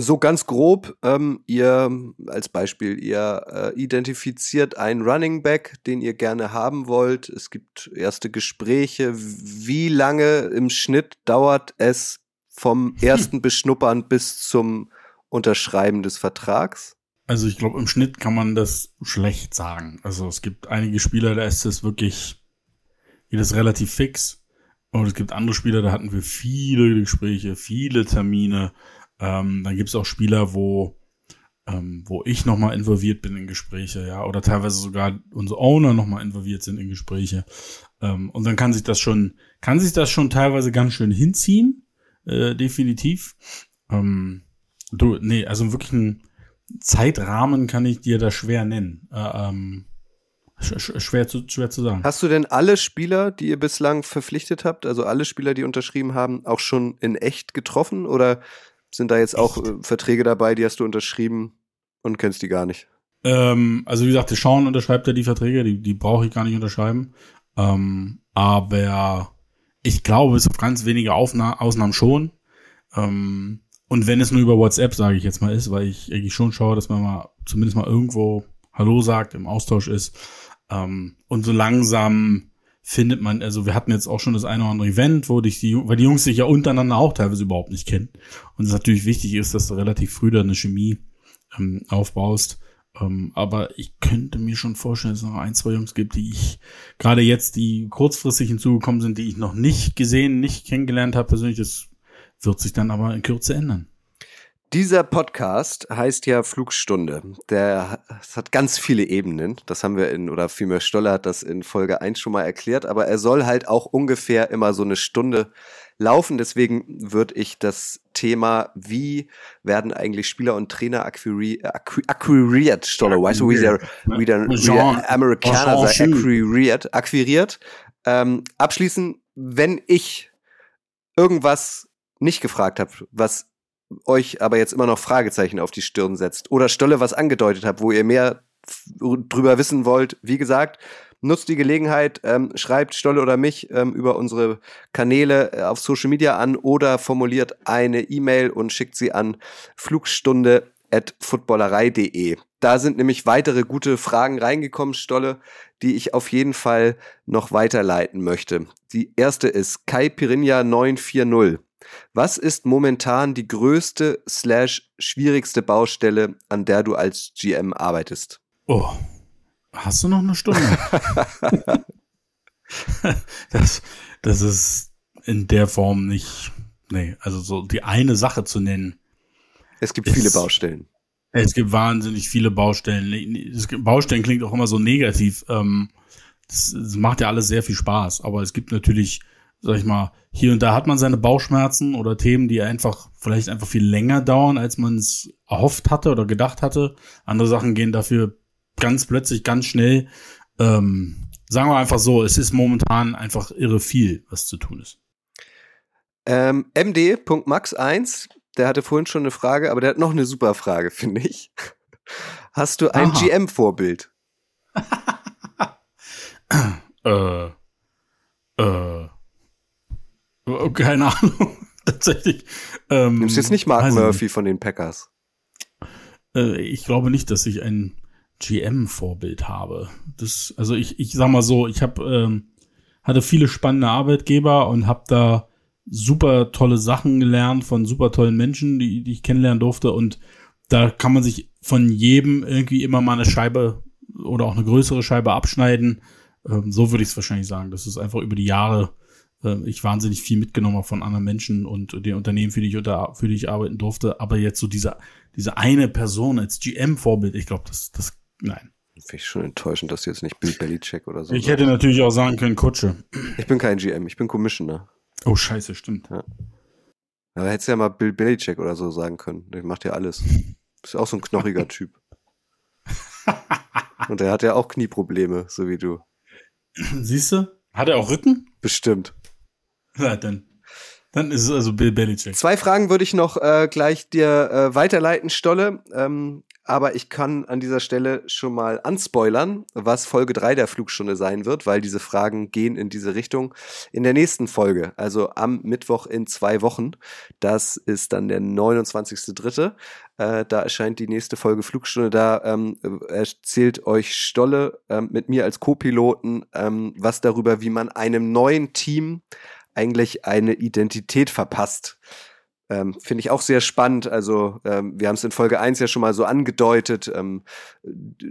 So ganz grob, ähm, ihr als Beispiel, ihr äh, identifiziert einen Running Back, den ihr gerne haben wollt. Es gibt erste Gespräche. Wie lange im Schnitt dauert es vom ersten Beschnuppern bis zum Unterschreiben des Vertrags? Also ich glaube, im Schnitt kann man das schlecht sagen. Also es gibt einige Spieler, da ist es wirklich, geht es relativ fix. Und es gibt andere Spieler, da hatten wir viele Gespräche, viele Termine. Ähm, dann gibt es auch Spieler, wo, ähm, wo ich nochmal involviert bin in Gespräche, ja, oder teilweise sogar unsere Owner nochmal involviert sind in Gespräche. Ähm, und dann kann sich das schon, kann sich das schon teilweise ganz schön hinziehen, äh, definitiv. Ähm, du, nee, also wirklich ein Zeitrahmen kann ich dir da schwer nennen. Äh, ähm, schwer zu, schwer zu sagen. Hast du denn alle Spieler, die ihr bislang verpflichtet habt, also alle Spieler, die unterschrieben haben, auch schon in echt getroffen? Oder sind da jetzt auch äh, Verträge dabei, die hast du unterschrieben und kennst die gar nicht? Ähm, also wie gesagt, Schauen unterschreibt ja die Verträge, die, die brauche ich gar nicht unterschreiben. Ähm, aber ich glaube, es auf ganz wenige Aufna Ausnahmen schon. Ähm, und wenn es nur über WhatsApp, sage ich jetzt mal, ist, weil ich eigentlich schon schaue, dass man mal zumindest mal irgendwo Hallo sagt, im Austausch ist. Ähm, und so langsam findet man, also wir hatten jetzt auch schon das eine oder andere Event, wo dich die, weil die Jungs sich ja untereinander auch teilweise überhaupt nicht kennen. Und es natürlich wichtig ist, dass du relativ früh da eine Chemie ähm, aufbaust. Ähm, aber ich könnte mir schon vorstellen, dass es noch ein, zwei Jungs gibt, die ich gerade jetzt, die kurzfristig hinzugekommen sind, die ich noch nicht gesehen, nicht kennengelernt habe persönlich. Das wird sich dann aber in Kürze ändern. Dieser Podcast heißt ja Flugstunde. Der das hat ganz viele Ebenen. Das haben wir in, oder vielmehr Stolle hat das in Folge 1 schon mal erklärt, aber er soll halt auch ungefähr immer so eine Stunde laufen. Deswegen würde ich das Thema, wie werden eigentlich Spieler und Trainer akquiriert, Stolle, weißt du, wie der, wie der, wie der Amerikaner sagt, akquiriert, akquiriert, ähm, abschließen, wenn ich irgendwas nicht gefragt habe, was euch aber jetzt immer noch Fragezeichen auf die Stirn setzt oder Stolle was angedeutet habt, wo ihr mehr drüber wissen wollt, wie gesagt, nutzt die Gelegenheit, ähm, schreibt Stolle oder mich ähm, über unsere Kanäle äh, auf Social Media an oder formuliert eine E-Mail und schickt sie an flugstunde@footballerei.de. Da sind nämlich weitere gute Fragen reingekommen, Stolle, die ich auf jeden Fall noch weiterleiten möchte. Die erste ist Kai Pirinha 940. Was ist momentan die größte slash schwierigste Baustelle, an der du als GM arbeitest? Oh, hast du noch eine Stunde? das, das ist in der Form nicht, nee, also so die eine Sache zu nennen. Es gibt ist, viele Baustellen. Es gibt wahnsinnig viele Baustellen. Baustellen klingt auch immer so negativ. Ähm, das, das macht ja alles sehr viel Spaß, aber es gibt natürlich sag ich mal, hier und da hat man seine Bauchschmerzen oder Themen, die einfach vielleicht einfach viel länger dauern, als man es erhofft hatte oder gedacht hatte. Andere Sachen gehen dafür ganz plötzlich, ganz schnell. Ähm, sagen wir einfach so, es ist momentan einfach irre viel, was zu tun ist. Ähm, MD.max1, der hatte vorhin schon eine Frage, aber der hat noch eine super Frage, finde ich. Hast du ein GM-Vorbild? äh, äh, keine Ahnung. Tatsächlich. Ähm, Nimmst jetzt nicht Mark Murphy nicht. von den Packers? Äh, ich glaube nicht, dass ich ein GM-Vorbild habe. Das, also ich, ich sag mal so, ich habe ähm, hatte viele spannende Arbeitgeber und habe da super tolle Sachen gelernt von super tollen Menschen, die, die ich kennenlernen durfte. Und da kann man sich von jedem irgendwie immer mal eine Scheibe oder auch eine größere Scheibe abschneiden. Ähm, so würde ich es wahrscheinlich sagen. Das ist einfach über die Jahre ich wahnsinnig viel mitgenommen habe von anderen Menschen und den Unternehmen, für die ich, unter, für die ich arbeiten durfte. Aber jetzt so diese, diese eine Person als GM-Vorbild, ich glaube, das, das, nein. Finde ich schon enttäuschend, dass du jetzt nicht Bill Belichick oder so. Ich hätte natürlich auch sagen können, Kutsche. Ich bin kein GM, ich bin Commissioner. Oh, scheiße, stimmt. Ja. Da hättest du ja mal Bill Belichick oder so sagen können. Der macht ja alles. Ist auch so ein knochiger Typ. Und der hat ja auch Knieprobleme, so wie du. Siehst du? Hat er auch Rücken? Bestimmt. Ja, dann. Dann ist es also Bill Belichick. Zwei Fragen würde ich noch äh, gleich dir äh, weiterleiten, Stolle. Ähm, aber ich kann an dieser Stelle schon mal anspoilern, was Folge 3 der Flugstunde sein wird, weil diese Fragen gehen in diese Richtung. In der nächsten Folge, also am Mittwoch in zwei Wochen, das ist dann der 29.3., äh, da erscheint die nächste Folge Flugstunde. Da ähm, erzählt euch Stolle ähm, mit mir als Co-Piloten ähm, was darüber, wie man einem neuen Team eigentlich eine Identität verpasst. Ähm, Finde ich auch sehr spannend. Also ähm, wir haben es in Folge 1 ja schon mal so angedeutet. Ähm,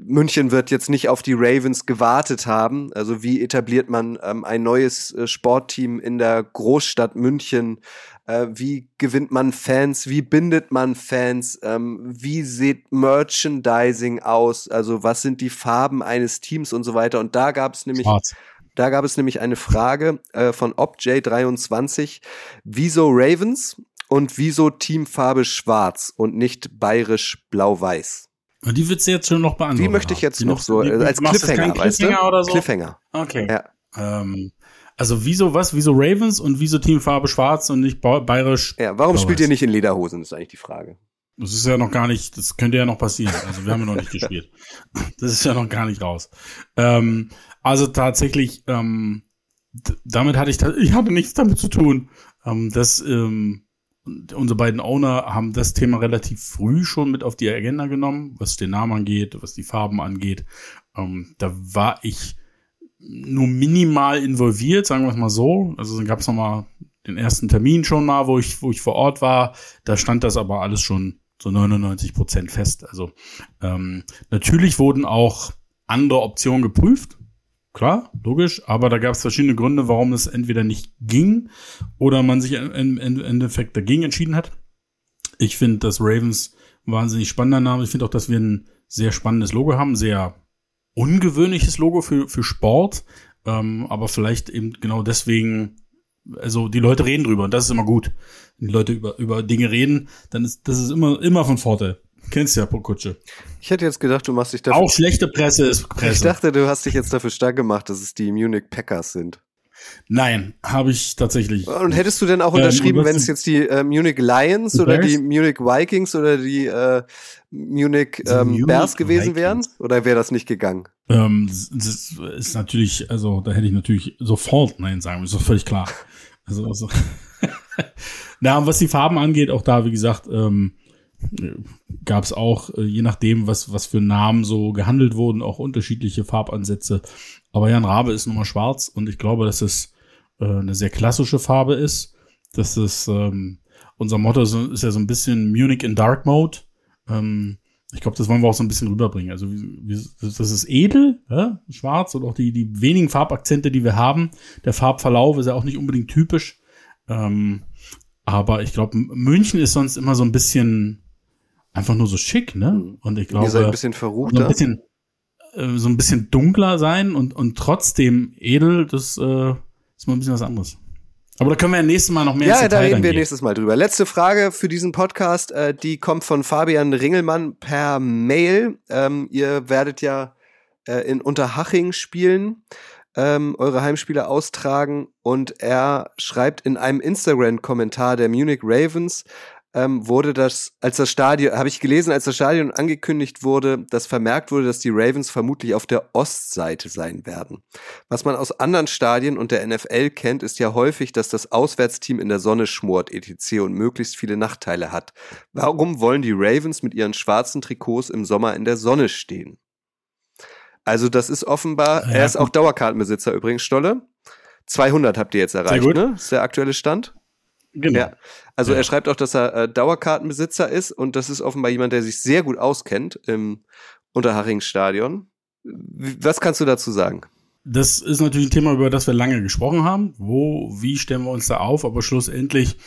München wird jetzt nicht auf die Ravens gewartet haben. Also wie etabliert man ähm, ein neues äh, Sportteam in der Großstadt München? Äh, wie gewinnt man Fans? Wie bindet man Fans? Ähm, wie sieht Merchandising aus? Also was sind die Farben eines Teams und so weiter? Und da gab es nämlich Schwarz. Da gab es nämlich eine Frage äh, von OpJ23. Wieso Ravens und wieso Teamfarbe schwarz und nicht bayerisch blau-weiß? Die willst du jetzt schon noch beantworten. Die möchte ich jetzt noch so die- äh, als Cliffhanger, keinen weißt du? Cliffhanger oder so? Cliffhanger. Okay. Ja. Ähm, also wieso was? Wieso Ravens und wieso Teamfarbe schwarz und nicht ba- bayerisch? Ja, warum spielt ihr nicht in Lederhosen, ist eigentlich die Frage. Das ist ja noch gar nicht, das könnte ja noch passieren. Also wir haben ja noch nicht gespielt. Das ist ja noch gar nicht raus. Ähm, also tatsächlich, ähm, damit hatte ich, ich hatte nichts damit zu tun. Ähm, dass ähm, unsere beiden Owner haben das Thema relativ früh schon mit auf die Agenda genommen, was den Namen angeht, was die Farben angeht. Ähm, da war ich nur minimal involviert, sagen wir es mal so. Also dann gab es noch mal den ersten Termin schon mal, wo ich, wo ich vor Ort war. Da stand das aber alles schon so 99 Prozent fest. Also ähm, natürlich wurden auch andere Optionen geprüft. Klar, logisch, aber da gab es verschiedene Gründe, warum es entweder nicht ging oder man sich im, Endeffekt dagegen entschieden hat. Ich finde, dass Ravens ein wahnsinnig spannender Name. Ich finde auch, dass wir ein sehr spannendes Logo haben, sehr ungewöhnliches Logo für, für Sport, ähm, aber vielleicht eben genau deswegen, also die Leute reden drüber und das ist immer gut. Wenn die Leute über, über Dinge reden, dann ist das ist immer, immer von Vorteil. Kennst ja, Kutsche. Ich hätte jetzt gedacht, du machst dich dafür. Auch schlechte Presse ist ich Presse. dachte, du hast dich jetzt dafür stark gemacht, dass es die Munich Packers sind. Nein, habe ich tatsächlich. Und hättest du denn auch Ähm, unterschrieben, was wenn es jetzt die äh, Munich Lions Die oder Bears? die Munich Vikings oder die äh, Munich ähm, Munich Bears gewesen wären? Vikings. Oder wäre das nicht gegangen? Ähm, das das ist natürlich, also da hätte ich natürlich sofort Nein sagen müssen, ist doch völlig klar. Also, also Na, und was die Farben angeht, auch da, wie gesagt, ähm, gab es auch, äh, je nachdem, was, was für Namen so gehandelt wurden, auch unterschiedliche Farbansätze. Aber Jan Rabe ist nun mal schwarz und ich glaube, dass es äh, eine sehr klassische Farbe ist. Das ist ähm, unser Motto ist ja so ein bisschen Munich in Dark Mode. Ähm, ich glaube, das wollen wir auch so ein bisschen rüberbringen. Also das ist edel, ja? schwarz und auch die, die wenigen Farbakzente, die wir haben. Der Farbverlauf ist ja auch nicht unbedingt typisch. Ähm, aber ich glaube, München ist sonst immer so ein bisschen einfach nur so schick, ne? Und ich glaube, seid ein bisschen so ein verruchter. bisschen, äh, so ein bisschen dunkler sein und, und trotzdem edel, das äh, ist mal ein bisschen was anderes. Aber da können wir ja nächstes Mal noch mehr Ja, da reden wir gehen. nächstes Mal drüber. Letzte Frage für diesen Podcast, äh, die kommt von Fabian Ringelmann per Mail. Ähm, ihr werdet ja äh, in Unterhaching spielen, ähm, eure Heimspiele austragen und er schreibt in einem Instagram-Kommentar der Munich Ravens, ähm, wurde das, als das Stadion, habe ich gelesen, als das Stadion angekündigt wurde, dass vermerkt wurde, dass die Ravens vermutlich auf der Ostseite sein werden. Was man aus anderen Stadien und der NFL kennt, ist ja häufig, dass das Auswärtsteam in der Sonne schmort, etc. und möglichst viele Nachteile hat. Warum wollen die Ravens mit ihren schwarzen Trikots im Sommer in der Sonne stehen? Also das ist offenbar, Ja, er ist auch Dauerkartenbesitzer übrigens, Stolle. 200 habt ihr jetzt erreicht, gut. ne? ist der aktuelle Stand. Genau. Ja. Also Ja. er schreibt auch, dass er äh, Dauerkartenbesitzer ist und das ist offenbar jemand, der sich sehr gut auskennt im Unterhaching-Stadion. Wie- Was kannst du dazu sagen? Das ist natürlich ein Thema, über das wir lange gesprochen haben. Wo, wie stellen wir uns da auf? Aber schlussendlich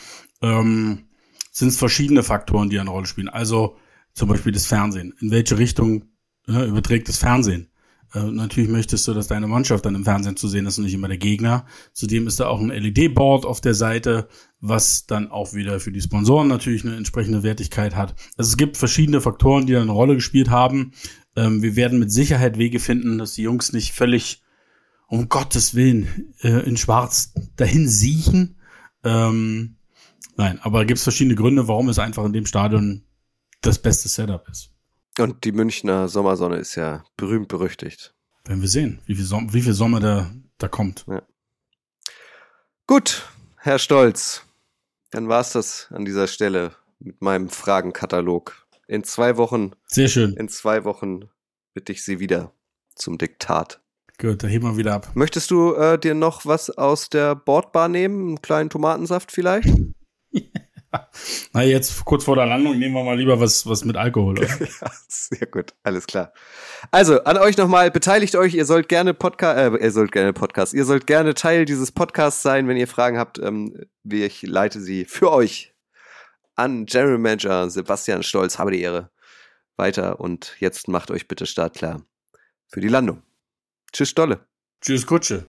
ähm, sind es verschiedene Faktoren, die eine Rolle spielen. Also zum Beispiel das Fernsehen. In welche Richtung äh, überträgt das Fernsehen? Äh, natürlich möchtest du, dass deine Mannschaft dann im Fernsehen zu sehen ist und nicht immer der Gegner. Zudem ist da auch ein LED-Board auf der Seite, was dann auch wieder für die Sponsoren natürlich eine entsprechende Wertigkeit hat. Also es gibt verschiedene Faktoren, die da eine Rolle gespielt haben. Ähm, wir werden mit Sicherheit Wege finden, dass die Jungs nicht völlig um Gottes Willen äh, in Schwarz dahin siechen. Ähm, nein, aber gibt es verschiedene Gründe, warum es einfach in dem Stadion das beste Setup ist. Und die Münchner Sommersonne ist ja berühmt berüchtigt. Werden wir sehen, wie viel, Som wie viel Sommer da, da kommt. Ja. Gut, Herr Stolz, dann war's das an dieser Stelle mit meinem Fragenkatalog. In zwei Wochen. Sehr schön. In zwei Wochen bitte ich Sie wieder zum Diktat. Gut, da heben wir wieder ab. Möchtest du äh, dir noch was aus der Bordbar nehmen? Einen kleinen Tomatensaft vielleicht? Na, jetzt kurz vor der Landung nehmen wir mal lieber was, was mit Alkohol. Ja, sehr gut, alles klar. Also, an euch nochmal, beteiligt euch, ihr sollt gerne Podcast, äh, ihr sollt gerne Podcast, ihr sollt gerne Teil dieses Podcasts sein, wenn ihr Fragen habt, ähm, ich leite sie für euch an General Manager Sebastian Stolz, habe die Ehre, weiter und jetzt macht euch bitte startklar für die Landung. Tschüss, Dolle. Tschüss, Kutsche.